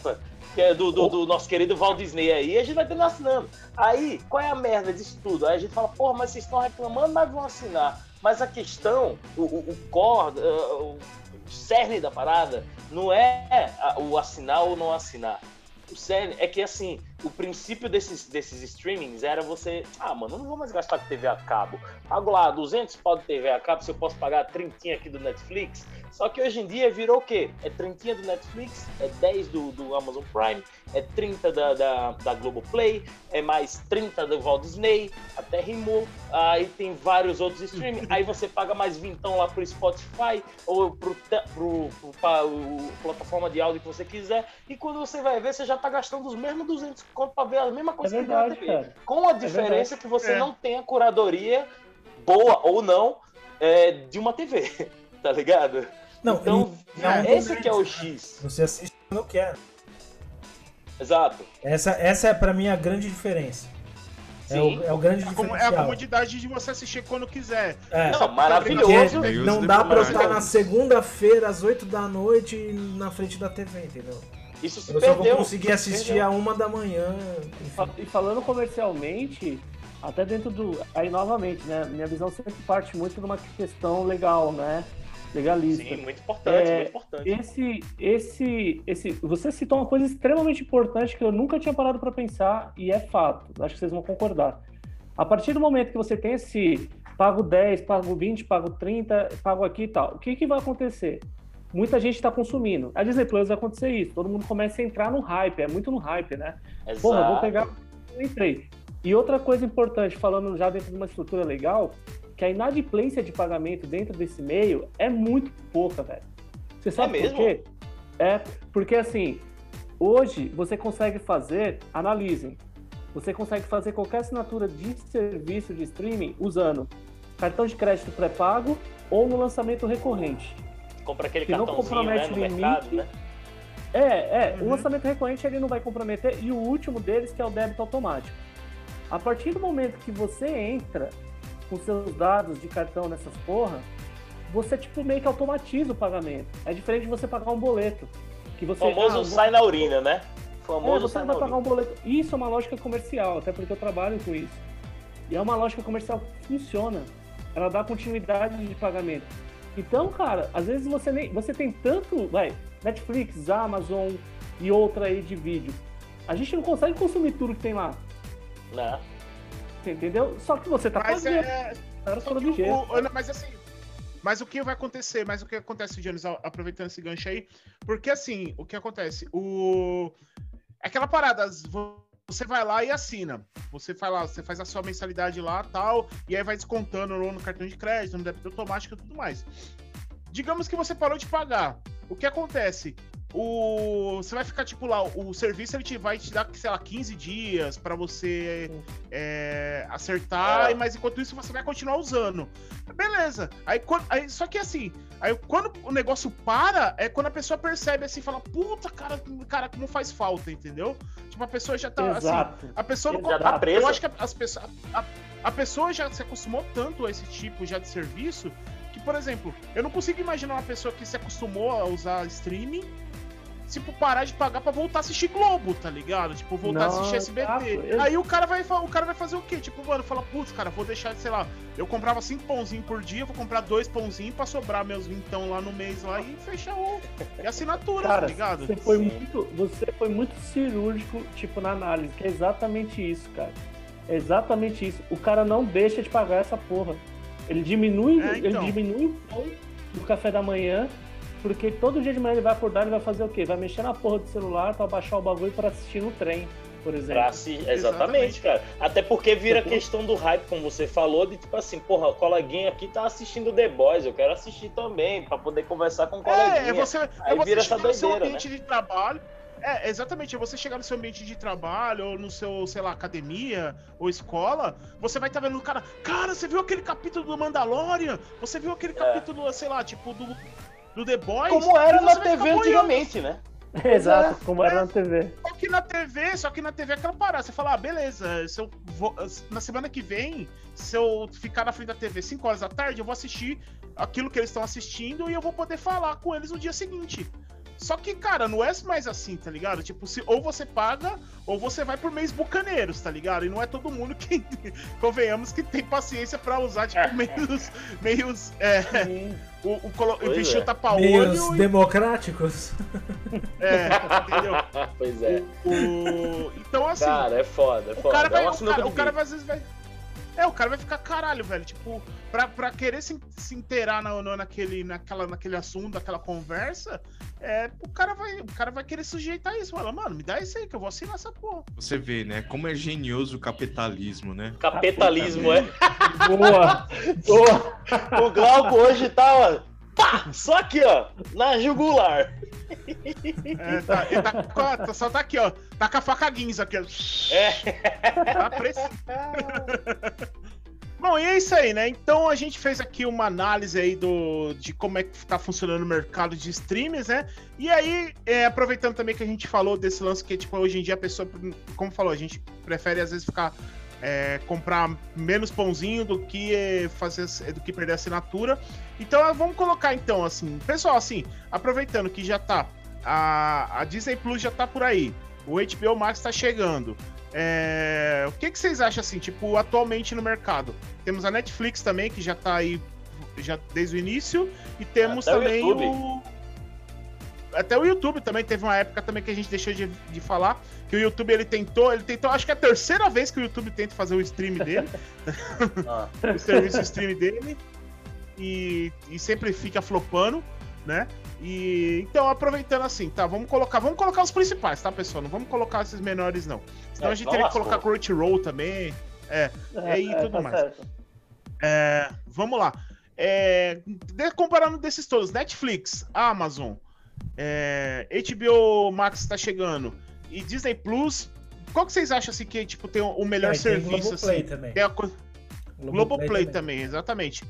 Que é do, do, do nosso querido Walt Disney aí, e a gente vai terminar assinando. Aí, qual é a merda disso tudo? Aí a gente fala, porra, mas vocês estão reclamando, mas vão assinar. Mas a questão, o, o, o core, uh, o cerne da parada, não é o assinar ou não assinar. O cerne é que, assim, o princípio desses, desses streamings era você, ah, mano, eu não vou mais gastar com TV a cabo. Pago lá 200 pau de TV a cabo se eu posso pagar 30 aqui do Netflix. Só que hoje em dia virou o quê? É 30 do Netflix, é 10 do, do Amazon Prime, é 30 da, da, da Globoplay, é mais 30 do Walt Disney, até rimou. Aí tem vários outros streaming. aí você paga mais vintão lá pro Spotify ou pro, pro, pro, o, plataforma de áudio que você quiser. E quando você vai ver, você já tá gastando os mesmos 200 conto pra ver a mesma coisa É que na verdade, TV. cara. Com a É diferença que você É. não tem a curadoria boa ou não é, de uma TV, <laughs> tá ligado? Não, Então, é um esse que é o X. Você assiste quando quer. Exato. Essa, essa é pra mim a grande diferença. É o, é o grande É a como- é a diferencial. comodidade de você assistir quando quiser. É. Não, maravilhoso. Porque não dá pra eu estar na segunda-feira, às 8 da noite, na frente da TV, entendeu? Isso se Eu só perdeu. vou conseguir assistir Perdeu. a uma da manhã. Enfim. E falando comercialmente, até dentro do. Aí novamente, né? Minha visão sempre parte muito de uma questão legal, né? Legalista. Sim, muito importante, É, muito importante. Esse, esse, esse, você citou uma coisa extremamente importante que eu nunca tinha parado para pensar e é fato. Acho que vocês vão concordar. A partir do momento que você tem esse pago 10, pago 20, pago 30, pago aqui e tal, o que, que vai acontecer? Muita gente está consumindo. A Disney Plus vai acontecer isso. Todo mundo começa a entrar no hype, é muito no hype, né? Exato. Porra, vou pegar. Entrei. E outra coisa importante, falando já dentro de uma estrutura legal, que a inadimplência de pagamento dentro desse meio é muito pouca, velho. Você sabe É por mesmo? quê? É porque assim, hoje você consegue fazer, analisem, você consegue fazer qualquer assinatura de serviço de streaming usando cartão de crédito pré-pago ou no lançamento recorrente. Compra aquele que não cartãozinho né, compromete no limite. mercado, né? É, é, Uhum. o lançamento recorrente ele não vai comprometer, e o último deles que é o débito automático. A partir do momento que você entra com seus dados de cartão nessas porra, você tipo meio que automatiza o pagamento. É diferente de você pagar um boleto. Que O você, famoso ah, sai na urina, né? O é, famoso você sai vai pagar urina. um boleto. Isso é uma lógica comercial, até porque eu trabalho com isso. E é uma lógica comercial que funciona. Ela dá continuidade de pagamento. Então, cara, às vezes você nem. Você tem tanto. Vai, Netflix, Amazon e outra aí de vídeo. A gente não consegue consumir tudo que tem lá. Né? Entendeu? Só que você tá Mas pagando. é. Cara, só fora que o- o- não, mas assim. Mas o que vai acontecer? Mas o que acontece, Jones, a- aproveitando esse gancho aí? Porque assim, o que acontece? O. é Aquela parada, você vai lá e assina. Você faz lá, você faz a sua mensalidade lá tal, e aí vai descontando no cartão de crédito, no débito automático e tudo mais. Digamos que você parou de pagar. O que acontece? O, você vai ficar, tipo, lá, o serviço ele te, vai te dar, sei lá, 15 dias pra você é, acertar, É. mas enquanto isso você vai continuar usando. Beleza. Aí, quando- aí, só que assim, aí quando o negócio para, é quando a pessoa percebe assim, fala, puta, cara, cara, como faz falta, entendeu? Tipo, a pessoa já tá assim. Exato. A pessoa não Já tá presa. Eu acho que as pessoas. A, a pessoa já se acostumou tanto a esse tipo já de serviço que, por exemplo, eu não consigo imaginar uma pessoa que se acostumou a usar streaming. Tipo, parar de pagar pra voltar a assistir Globo, tá ligado? Tipo, voltar a assistir SBT. Eu- Aí o cara vai o cara vai fazer o quê? Tipo, mano, fala, putz, cara, vou deixar, sei lá, eu comprava cinco pãozinhos por dia, vou comprar dois pãozinhos pra sobrar meus vintão lá no mês lá e fechar o e assinatura, tá Cara, ligado? você foi Sim. muito, você foi muito cirúrgico, tipo, na análise, que é exatamente isso, cara. É exatamente isso. O cara não deixa de pagar essa porra. Ele diminui, É, então. ele diminui o pão do café da manhã, porque todo dia de manhã ele vai acordar e vai fazer o quê? Vai mexer na porra do celular pra baixar o bagulho pra assistir no trem, por exemplo. Pra se... Exatamente, cara. Até porque vira questão do hype, como você falou, de tipo assim, porra, o coleguinha aqui tá assistindo The Boys, eu quero assistir também, pra poder conversar com o coleguinha. É, é você, é Aí você vira essa no seu doideira, ambiente de trabalho. É, exatamente, é você chegar no seu ambiente de trabalho, ou no seu, sei lá, academia ou escola, você vai estar vendo o cara, cara, você viu aquele capítulo do Mandalorian? Você viu aquele capítulo, sei lá, tipo, do, do The Boys? Como era E você na TV antigamente, né? <laughs> Exato, como era na TV. Só que na TV, só que na TV é aquela parada. Você fala, ah, beleza, se eu vou, na semana que vem, se eu ficar na frente da TV 5 horas da tarde, eu vou assistir aquilo que eles estão assistindo e eu vou poder falar com eles no dia seguinte. Só que, cara, não é mais assim, tá ligado? Tipo, se, ou você paga, ou você vai por meios bucaneiros, tá ligado? E não é todo mundo que, <laughs> convenhamos, que tem paciência pra usar, tipo, <laughs> meios. meios é, o, o, o vestir é. o tapa-olho. Meios e- democráticos. É, <laughs> entendeu? Pois é. O, o- então, assim. Cara, é foda, é O foda. cara, é vai, uma o, cara, o cara vai, às vezes vai. É, o cara vai ficar caralho, velho. Tipo, pra, pra querer se, se inteirar na, na- naquele, naquela, naquele assunto, naquela conversa, é, o, cara vai, o cara vai querer sujeitar isso. Fala, mano, me dá isso aí que eu vou assinar essa porra. Você vê, né? Como é genioso o capitalismo, né? Capitalismo, é. Boa! <laughs> Boa! O Glauco hoje tá, ó. Pá! Só aqui, ó. Na jugular. É, tá, ele tá, com a- tá- só tá aqui, ó. Tá com a faca guinza aqui, ó. É. Tá preciso. Bom, e é isso aí, né? Então a gente fez aqui uma análise aí do, de como é que tá funcionando o mercado de streams, né? E aí, é, aproveitando também que a gente falou desse lance que, tipo, hoje em dia a pessoa, como falou, a gente prefere às vezes ficar. É, comprar menos pãozinho do que é, fazer do que perder a assinatura. Então vamos colocar então assim, pessoal, assim, aproveitando que já tá a, a Disney Plus já tá por aí, o HBO Max tá chegando. É, o que, que vocês acham assim, tipo, atualmente no mercado? Temos a Netflix também, que já tá aí já desde o início, e temos Até o também YouTube. o. Até o YouTube também teve uma época também que a gente deixou de, de falar que o YouTube ele tentou, ele tentou, acho que é a terceira vez que o YouTube tenta fazer o stream dele, <laughs> Ah, <laughs> o serviço stream dele, e, e sempre fica flopando, né? E então aproveitando assim, tá? Vamos colocar, vamos colocar os principais, tá, pessoal? Não vamos colocar esses menores não. Senão É, a gente teria que colocar Crunchyroll também. É, e tudo tá mais. É, vamos lá. É, de- comparando desses todos, Netflix, Amazon, é, HBO Max tá chegando e Disney Plus, qual que vocês acham assim que tipo tem o melhor É, tem serviço Globoplay assim? também. Tem a co- Globoplay também, exatamente.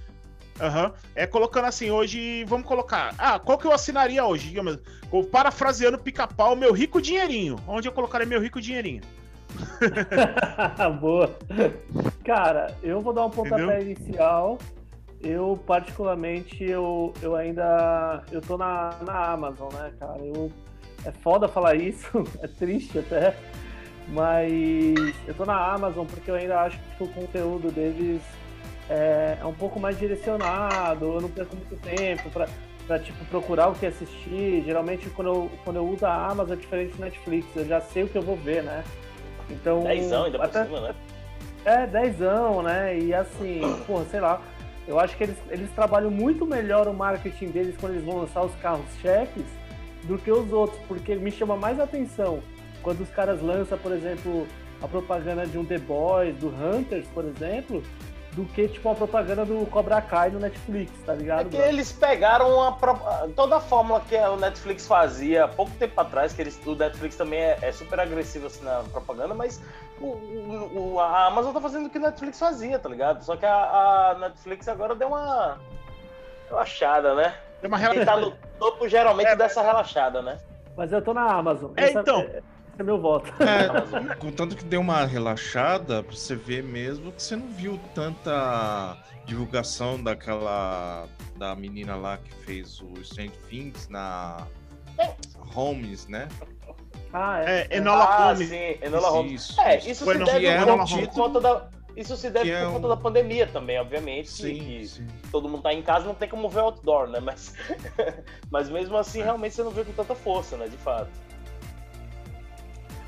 Aham. É colocando assim, hoje, vamos colocar. Ah, qual que eu assinaria hoje? Digamos, parafraseando pica-pau, meu rico dinheirinho. Onde eu colocaria meu rico dinheirinho? <laughs> Boa. Cara, eu vou dar um pontapé inicial. Eu, particularmente, eu, eu ainda. Eu tô na, na Amazon, né, cara? Eu, é foda falar isso, <laughs> é triste até. Mas eu tô na Amazon porque eu ainda acho que o conteúdo deles é, é um pouco mais direcionado. Eu não perco muito tempo pra, pra tipo, procurar o que assistir. Geralmente, quando eu, quando eu uso a Amazon, é diferente do Netflix. Eu já sei o que eu vou ver, né? Então, dezão ainda por até, cima, né? é, dezão, né? E assim, porra, sei lá. Eu acho que eles, eles trabalham muito melhor o marketing deles quando eles vão lançar os carros cheques do que os outros, porque me chama mais atenção quando os caras lançam, por exemplo, a propaganda de um The Boys, do Hunters, por exemplo, do que tipo a propaganda do Cobra Kai no Netflix, tá É ligado? que brother? eles pegaram a toda a fórmula que o Netflix fazia há pouco tempo atrás, que eles, o Netflix também é, é super agressivo assim, na propaganda, mas o- o- a Amazon tá fazendo o que o Netflix fazia, tá ligado? Só que a, a Netflix agora deu uma relaxada, né? Tem uma Quem relação. tá no topo geralmente É, dá essa relaxada, né? Mas eu tô na Amazon. É, Essa- então. Esse é meu voto. É, <laughs> contanto que deu uma relaxada, pra você ver mesmo que você não viu tanta divulgação daquela da menina lá que fez o Strange Things na Holmes, né? Ah, é. É, Enola ah, Holmes. sim, Enola Holmes. Isso, É, isso. isso se deve é um pouco por conta da. Isso se deve Que é por um- conta da pandemia também, obviamente. Sim, que sim. todo mundo tá em casa, não tem como ver outdoor, né? Mas, <laughs> mas mesmo assim, realmente você não vê com tanta força, né? De fato.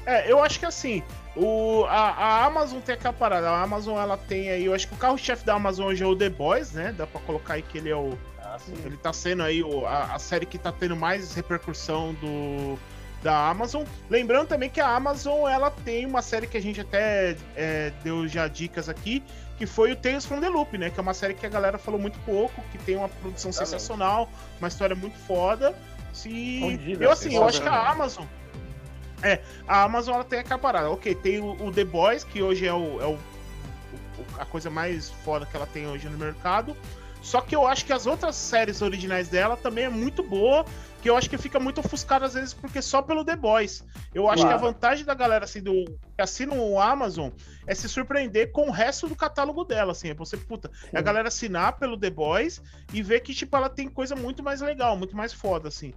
É, eu acho que assim, o, a, a Amazon tem aquela parada. A Amazon ela tem aí, eu acho que o carro-chefe da Amazon hoje é o The Boys, né? Dá pra colocar aí que ele é o. Ah. Ele tá sendo aí o- a, a série que tá tendo mais repercussão do, da Amazon. Lembrando também que a Amazon ela tem uma série que a gente até é, deu já dicas aqui, que foi o Tales from the Loop, né? Que é uma série que a galera falou muito pouco, que tem uma produção Exatamente. sensacional, uma história muito foda. Se... Eu assim, eu acho que a. Amazon. É, a Amazon ela tem aquela parada. Ok, tem o, o The Boys, que hoje é, o, é o- o- a coisa mais foda que ela tem hoje no mercado. Só que eu acho que as outras séries originais dela também é muito boa, que eu acho que fica muito ofuscada às vezes porque só pelo The Boys. Eu acho Claro. que a vantagem da galera assim do que assina o Amazon é se surpreender com o resto do catálogo dela, assim, é você puta, é a galera assinar pelo The Boys e ver que tipo ela tem coisa muito mais legal, muito mais foda assim.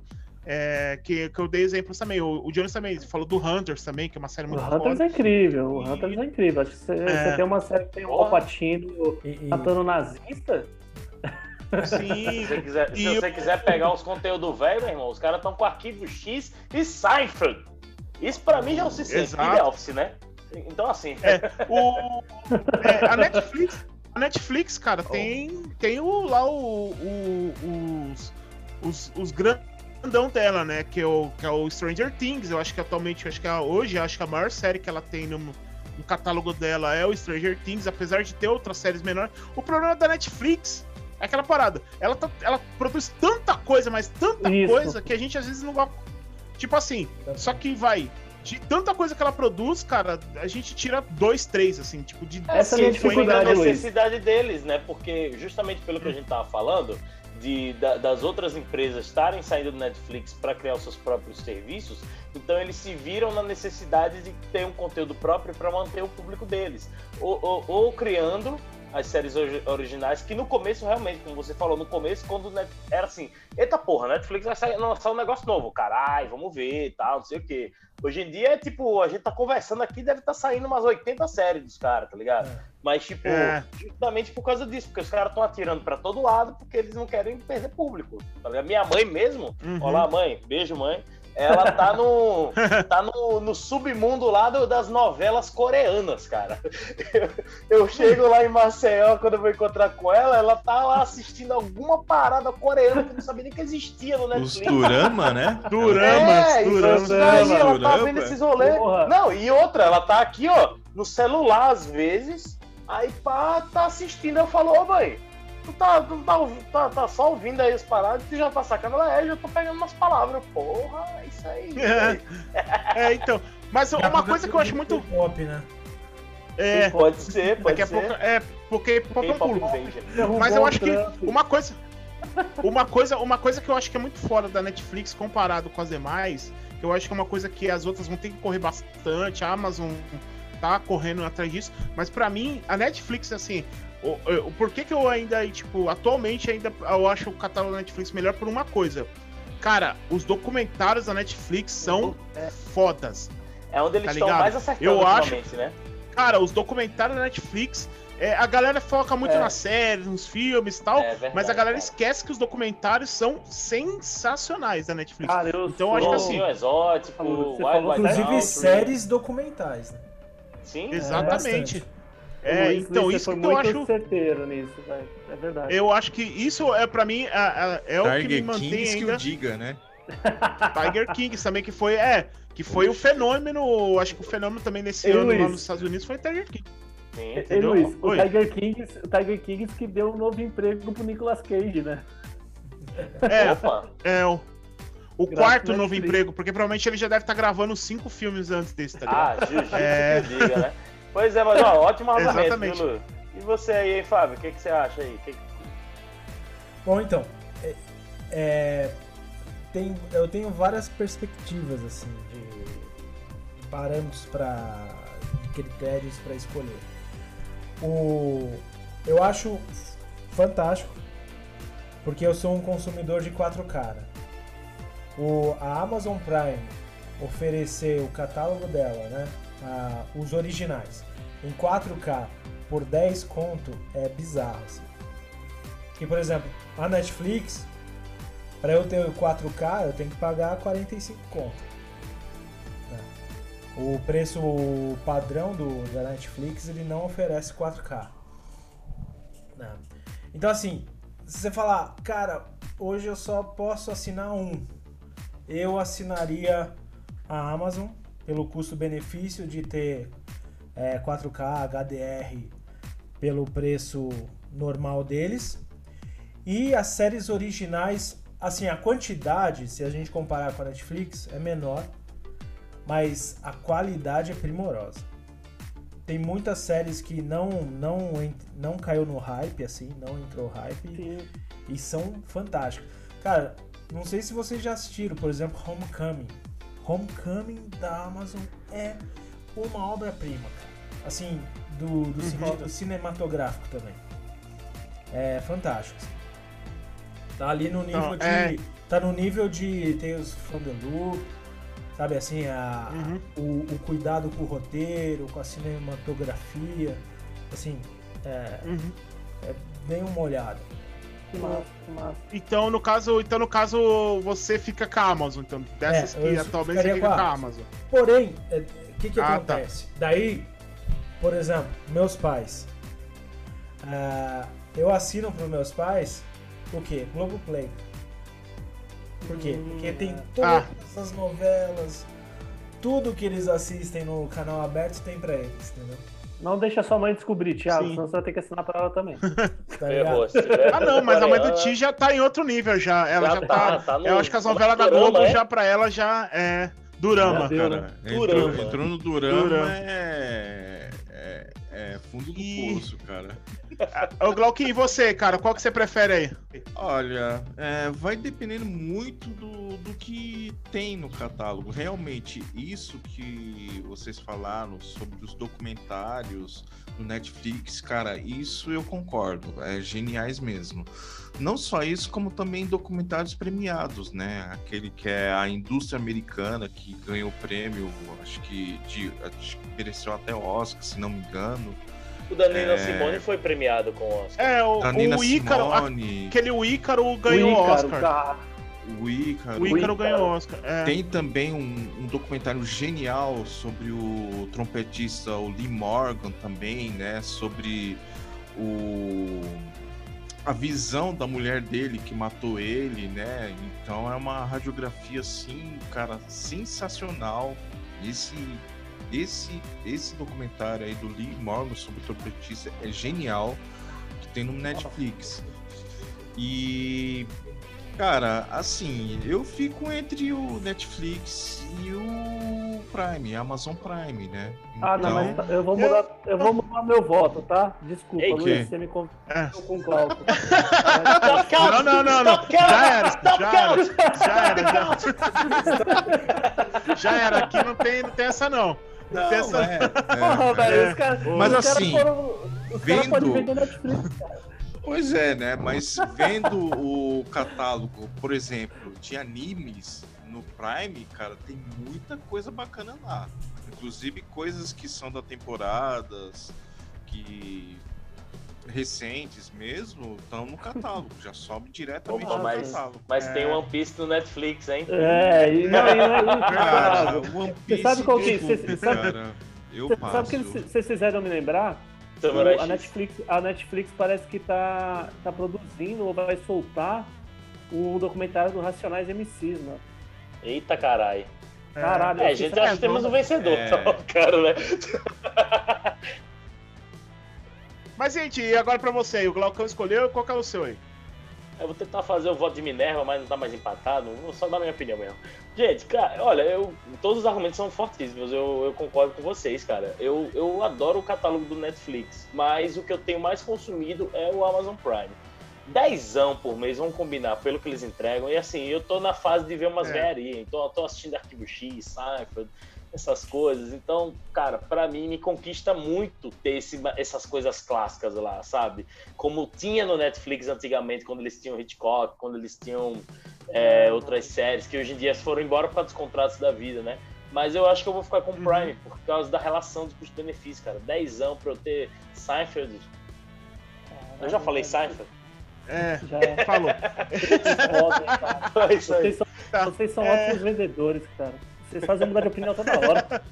É, que, que eu dei exemplos também. O, o Jones também falou do Hunters também, que é uma série O muito Hunters foda. é incrível, o Hunters é incrível. Acho que você, É. você tem uma série que tem o. Alpatino E, e- matando nazista. Sim. Se você quiser, se você quiser pegar os conteúdos velhos, meu irmão, os caras estão com arquivo X e Seinfeld. Isso pra mim já é. E The Office, né? Então, assim, É, o, é, a Netflix, a Netflix, cara, tem, tem o, lá o, o- os, os, os grandão dela, né? Que é, o, que é o Stranger Things. Eu acho que atualmente, eu acho que é, hoje, eu acho que a maior série que ela tem no, no catálogo dela é o Stranger Things, apesar de ter outras séries menores. O problema da Netflix é aquela parada. Ela, tá- ela produz tanta coisa, mas tanta Isso. coisa que a gente às vezes não gosta. Tipo assim, só que vai. De tanta coisa que ela produz, cara, a gente tira dois, três, assim, tipo, de Essa é a dificuldade, Luiz. necessidade deles, né? Porque justamente pelo que a gente tava falando, de, da- das outras empresas estarem saindo do Netflix para criar os seus próprios serviços, então eles se viram na necessidade de ter um conteúdo próprio para manter o público deles. Ou, ou- ou criando as séries ori- originais, que no começo, realmente, como você falou, no começo, quando Net- era assim, eita porra, Netflix vai sair, lançar um negócio novo, caralho, vamos ver e tal, não sei o quê. Hoje em dia é tipo, a gente tá conversando aqui, deve estar saindo umas 80 séries dos caras, tá ligado? É. Mas, tipo, É. justamente por causa disso, porque os caras estão atirando pra todo lado porque eles não querem perder público. Tá ligado? Minha mãe mesmo, Uhum. olá mãe, beijo mãe, ela tá no, <laughs> tá no, no submundo lá do- das novelas coreanas, cara. Eu, eu chego lá em Maceió, quando eu vou encontrar com ela, ela tá lá assistindo alguma parada coreana que eu não sabia nem que existia no Os Netflix. Durama, né? Duramas, É, isso duramas. daí, ela tá Durama. vendo esses rolês. Porra. Não, e outra, ela tá aqui, ó, no celular às vezes, aí pá, tá assistindo. Eu falo, ô mãe, tu tá, tu tá, tá, tá só ouvindo aí as paradas, tu já tá sacando? Ela é, já tô pegando umas palavras. Porra, é isso aí. <laughs> É. É, então. Mas uma coisa que eu acho muito. Pop, né? É, Pode ser, pode daqui a ser. pouco. É, porque pop é um pulo. Mas eu acho que uma coisa. Uma coisa, uma coisa que eu acho que é muito fora da Netflix comparado com as demais, que eu acho que é uma coisa que as outras vão ter que correr bastante, a Amazon tá correndo atrás disso, mas pra mim, a Netflix, assim, o, o, por que que eu ainda, tipo, atualmente ainda eu acho o catálogo da Netflix melhor por uma coisa. Cara, os documentários da Netflix são É. fodas. É onde eles Tá estão ligado? mais acertando Eu acho- né? Cara, os documentários da Netflix, é, a galera foca muito É. nas séries, nos filmes e tal, É verdade, mas a galera cara. esquece que os documentários são sensacionais da Netflix. Cara, eu Então, sou... acho que assim- Exótico, Falou, Wild falou- Wild Inclusive Country. séries documentais, né? Sim, Exatamente. bastante. É, então isso você que foi eu muito acho. certeiro nisso, velho. É verdade. Eu acho que isso é pra mim a- é o que me mantém Kings que ainda. o diga, né? <laughs> Tiger Kings também que foi é que foi o fenômeno. Acho que o fenômeno também nesse Ei, ano lá Luiz. nos Estados Unidos foi Tiger King. sim. Ei? Luiz, o. Tiger, Kings, o Tiger Kings que deu um novo emprego pro Nicolas Cage, né? É, <laughs> Opa, é o, o Graças quarto novo emprego, porque provavelmente ele já deve estar gravando cinco filmes antes desse, tá ligado? ah, jiu-jitsu É. que diga, né? <laughs> Pois é, mas ó, <laughs> ótimo argumento, Exatamente. viu, Lu? E você aí, hein, Fábio? O que, que você acha aí? Que- Bom, então, é, é, tem, eu tenho várias perspectivas assim de, parâmetros para critérios para escolher. O, eu acho fantástico porque eu sou um consumidor de 4K. né? O, a Amazon Prime oferecer o catálogo dela, né, a- os originais, em 4K por 10 conto é bizarro. Assim. Por exemplo, a Netflix, para eu ter o 4K, eu tenho que pagar 45 conto. né? O preço padrão do, da Netflix, ele não oferece 4K. né? Então, assim, se você falar, cara, hoje eu só posso assinar um, eu assinaria a Amazon pelo custo-benefício de ter é, 4K, HDR pelo preço normal deles. E as séries originais, assim, a quantidade, se a gente comparar com a Netflix, é menor, mas a qualidade é primorosa. Tem muitas séries que não não não caiu no hype assim, não entrou hype Sim. e são fantásticas. Cara, não sei se vocês já assistiram, por exemplo, Homecoming. Homecoming da Amazon é uma obra-prima. Assim, do, do cine- cinematográfico também. É fantástico. assim. Tá ali no nível Não, de, é- tá no nível de Tales from the Loop, sabe assim, a, Uhum. o, o cuidado com o roteiro, com a cinematografia, assim, é, Uhum. bem uma olhada. Que massa, que massa. Então, no caso, então, no caso, você fica com a Amazon. Então, dessas É, que atualmente você fica com a Amazon. Porém, é, o que, que Ah, tá. acontece? Daí, por exemplo, meus pais. ah, eu assino para meus pais o quê? Globoplay. Por quê? Hum, Porque tem é. todas Ah. essas novelas, tudo que eles assistem no canal aberto tem pra eles, entendeu? Não deixa sua mãe descobrir, Thiago, Sim. senão você vai ter que assinar pra ela também. <laughs> Tá se tiver Ah, não, mas a mãe do Ti já tá em outro nível já. Ela já, Já tá. tá, tá no- eu acho que as tá no novelas da Globo é? já pra ela já é Durama. Já deu, Cara, né? entrou, Durama. entrou no Durama, Durama. É, é, fundo do E- poço, cara. Ô, Glauquinho, e você, cara? Qual que você prefere aí? Olha, é, vai dependendo muito do, do que tem no catálogo. Realmente, isso que vocês falaram sobre os documentários no Netflix, cara, isso eu concordo. É geniais mesmo. Não só isso, como também documentários premiados, né? Aquele que é a indústria americana que ganhou o prêmio, acho que, de, acho que mereceu até Oscar, se não me engano. O Danilo É. Simone foi premiado com o Oscar. É, o, Da Nina o Ícaro. Simone, Aquele o Ícaro ganhou o o Ícaro, Oscar. cara. o Ícaro. O Ícaro ganhou o Oscar. É. Tem também um, um documentário genial sobre o trompetista o Lee Morgan também, né? Sobre o a visão da mulher dele que matou ele, né? Então é uma radiografia assim, cara, sensacional. Esse esse esse documentário aí do Lee Morgan sobre o trompetista é genial, que tem no Netflix. E Cara, assim, eu fico entre o Netflix e o Prime, Amazon Prime, né? Ah, não, mas Então, tá- eu vou mudar, eu vou mudar meu voto, tá? Desculpa, Ei, que? Luiz, você me confundiu É. com o Glauco. Não, não, não, não. Já era, Stop já era. Já era, já. Já era. Aqui não tem, não tem essa, não. Não, tem essa. é, Porra, é, velho, é. os caras Mas os caras assim, foram- os caras vendo- podem vender Netflix, cara. Pois é, né? Mas vendo o catálogo, por exemplo, de animes no Prime, cara, tem muita coisa bacana lá. Inclusive coisas que são da temporadas, que recentes mesmo, estão no catálogo. Já sobe diretamente Opa, no mas- catálogo. Mas É. tem One Piece no Netflix, hein? É, e <laughs> não, e não, e- Cara, One Você sabe qual que- desculpe, você sabe- cara. Eu Você passo. sabe o que vocês fizeram me lembrar? O- a. Netflix, a Netflix parece que tá, tá produzindo ou vai soltar o documentário do Racionais MCs, né? Eita caralho. Caralho, É, eu gente, acho que temos um vencedor, É. tá, cara, né? <laughs> Mas, gente, e agora pra você? O Glaucão escolheu, qual que é o seu aí? Eu vou tentar fazer o voto de Minerva, mas não tá mais empatado. Vou só dar minha opinião mesmo. Gente, cara, olha, eu, todos os argumentos são fortíssimos. Eu, eu concordo com vocês, cara. Eu, eu adoro o catálogo do Netflix, mas o que eu tenho mais consumido é o Amazon Prime. Dezão por mês, vamos combinar pelo que eles entregam. E assim, eu tô na fase de ver umas É. ganharias. Então, eu tô assistindo Arquivo X, Seinfeld, essas coisas. Então, cara, pra mim me conquista muito ter esse, essas coisas clássicas lá, sabe? Como tinha no Netflix antigamente, quando eles tinham Hitchcock, quando eles tinham é, outras séries, que hoje em dia foram embora para os contratos da vida, né? Mas eu acho que eu vou ficar com o Uhum. Prime, por causa da relação de custo-benefício, cara. Dezão pra eu ter Seinfeld. Eu já falei Seinfeld? É, Já é falou. foda, cara. É isso aí. Vocês são, Tá. vocês são É. ótimos vendedores, cara. Vocês fazem mudar de opinião toda hora.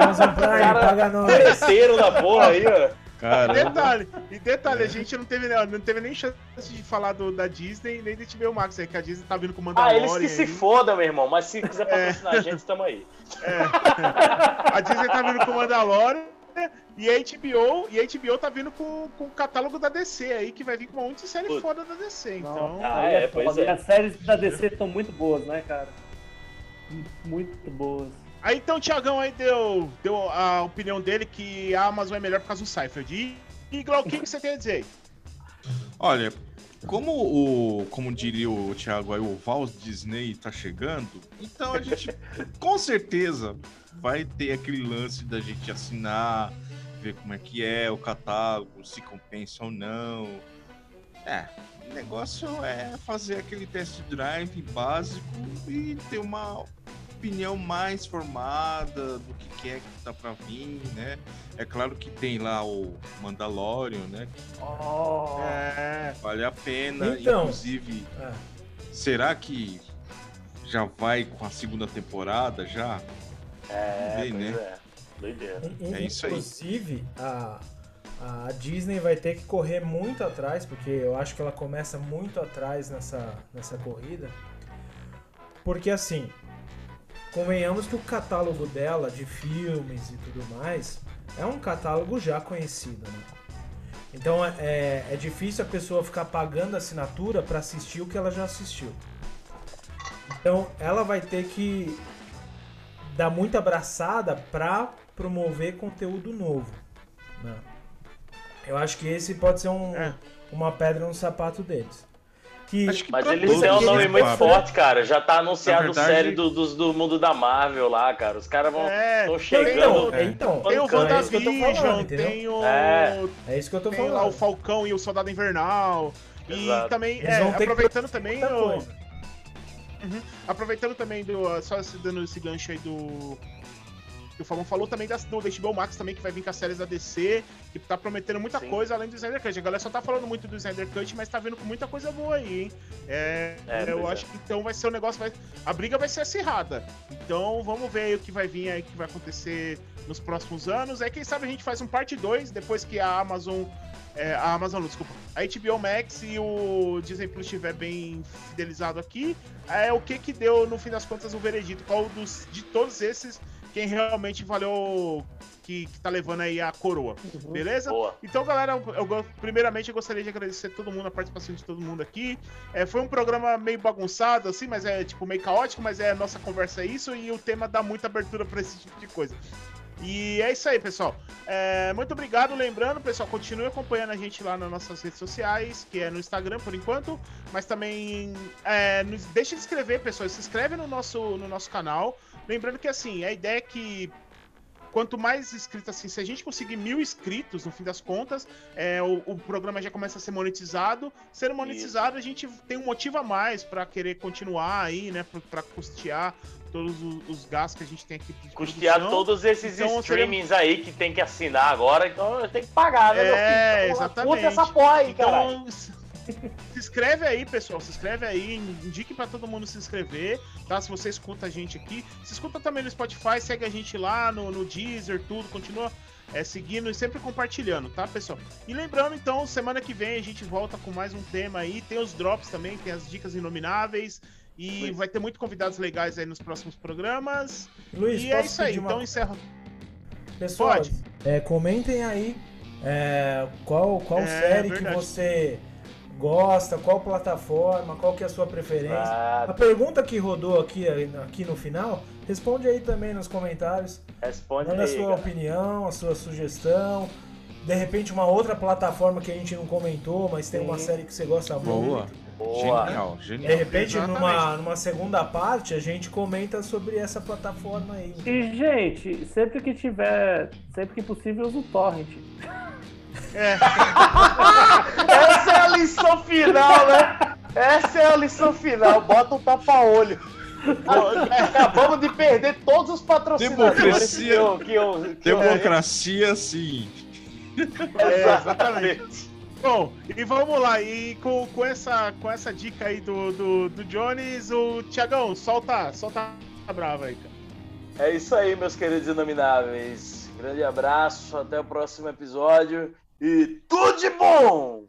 Amazon Prime, Cara, paga nós. Terceiro da porra aí, ó. Cara, Detalhe, e detalhe, a gente não teve, não teve nem chance de falar do, da Disney nem de HBO Max aí, que a Disney tá vindo com o Ah, Mandalorian. eles que se aí. fodam, meu irmão. Mas se quiser patrocinar a gente, tamo aí. A Disney tá vindo com o Mandalorian e a HBO, e a HBO tá vindo com, com o catálogo da DC aí, que vai vir com um monte de série Putz. foda da DC. Então, Não, Ah, aí é, pois é. As séries da DC estão muito boas, né, cara? Muito boas. Aí então o Thiagão aí deu, deu a opinião dele que a Amazon é melhor por causa do Cypher. E, e Glau, o que, que você tem a dizer aí? Olha, como o, como diria o Thiago aí, o Vals Disney tá chegando, então a gente com certeza vai ter aquele lance da gente assinar, ver como é que é o catálogo, se compensa ou não. É, o negócio é fazer aquele test drive básico e ter uma opinião mais formada do que é que tá pra vir, né? É claro que tem lá o Mandalorian, né? Oh. É, Vale a pena, Então, inclusive. É. Será que já vai com a segunda temporada já? É, Bem, pois né? é. Doideira. É isso aí. Inclusive, a, a Disney vai ter que correr muito atrás, porque eu acho que ela começa muito atrás nessa, nessa corrida. Porque assim, convenhamos que o catálogo dela de filmes e tudo mais é um catálogo já conhecido, né? Então é, é, é difícil a pessoa ficar pagando assinatura para assistir o que ela já assistiu. Então ela vai ter que dar muita abraçada para promover conteúdo novo. né? Eu acho que esse pode ser um- É. uma pedra no sapato deles. Que Acho que Mas eles têm um nome né, muito Fábio? forte, cara. Já tá anunciado verdade- série do, dos- do mundo da Marvel lá, cara. Os caras vão. é. Então, chegando. É. então, Tem o Bacana, é isso que eu tô falando, WandaVision, entendeu? tem o. É. É isso que eu tô Tem lá o falando. Falcão e o Soldado Invernal. E Exato. também, Eles é, aproveitando também o. Uhum. Aproveitando também do. Só dando esse gancho aí do. O Fabão falou também das, do HBO Max também, que vai vir com as séries da DC, que tá prometendo muita Sim. coisa além do Snyder Cut. A galera só tá falando muito do Snyder Cut, mas tá vindo com muita coisa boa aí, hein? É, É, eu pois é. acho que então vai ser um negócio. Vai, a briga vai ser acirrada. Então vamos ver aí o que vai vir aí, o que vai acontecer nos próximos anos. Aí quem sabe a gente faz um parte 2 depois que a Amazon. é, a Amazon, desculpa. A HBO Max e o Disney Plus estiver bem fidelizado aqui. É o que que deu, no fim das contas, o veredito. Qual dos, de todos esses, quem realmente valeu. Que, que tá levando aí a coroa. Beleza? Boa. Então, galera, eu, primeiramente eu gostaria de agradecer todo mundo, a participação de todo mundo aqui. É, foi um programa meio bagunçado, assim, mas é tipo meio caótico, mas é a nossa conversa é isso e o tema dá muita abertura para esse tipo de coisa. E é isso aí, pessoal. É, muito obrigado. Lembrando, pessoal, continue acompanhando a gente lá nas nossas redes sociais, que é no Instagram por enquanto, mas também é, nos- deixe de inscrever, pessoal. Se inscreve no nosso, no nosso canal. Lembrando que assim, a ideia é que quanto mais inscritos, assim, se a gente conseguir mil inscritos, no fim das contas, é, o, o programa já começa a ser monetizado. Sendo monetizado, a gente tem um motivo a mais para querer continuar aí, né? para custear todos os, os gastos que a gente tem aqui. Custear produção. todos esses Então, streamings aí que tem que assinar agora, então tem que pagar, né, meu filho? É, Então, exatamente. Puta essa porra aí, cara. Então, se se inscreve aí, pessoal. Se inscreve aí, indique pra todo mundo se inscrever, tá? Se você escuta a gente aqui. Se escuta também no Spotify, segue a gente lá no, no Deezer, tudo. Continua é, seguindo e sempre compartilhando, tá, pessoal? E lembrando, então, semana que vem a gente volta com mais um tema aí. Tem os drops também, tem as dicas inomináveis. E Luiz. vai ter muito convidados legais aí nos próximos programas. Luiz, e é isso aí. uma- Então encerro. Pessoal, é, comentem aí é, qual, qual É, série que verdade. você gosta, qual plataforma, qual que é a sua preferência. Ah, A pergunta que rodou aqui, aqui no final, responde aí também nos comentários. responde Manda a aí, sua cara. opinião, a sua sugestão. De repente, uma outra plataforma que a gente não comentou, mas tem uma Sim. série que você gosta muito. Boa. Boa. Genial, De genial. repente, Exatamente. numa, numa segunda parte, a gente comenta sobre essa plataforma aí. E, gente, sempre que tiver, sempre que possível, usa o torrent. <laughs> É, <laughs> Essa é a lição final, né? Essa é a lição final. Bota um tapa-olho. Acabamos de perder todos os patrocinadores Democracia. que eu, que eu, que eu- Democracia, sim. É, <laughs> exatamente. Bom, e vamos lá, e com, com, essa, com essa dica aí do, do, do Jones, o Tiagão, solta, solta a brava aí, cara. É isso aí, meus queridos inomináveis. Grande abraço, até o próximo episódio e tudo de bom!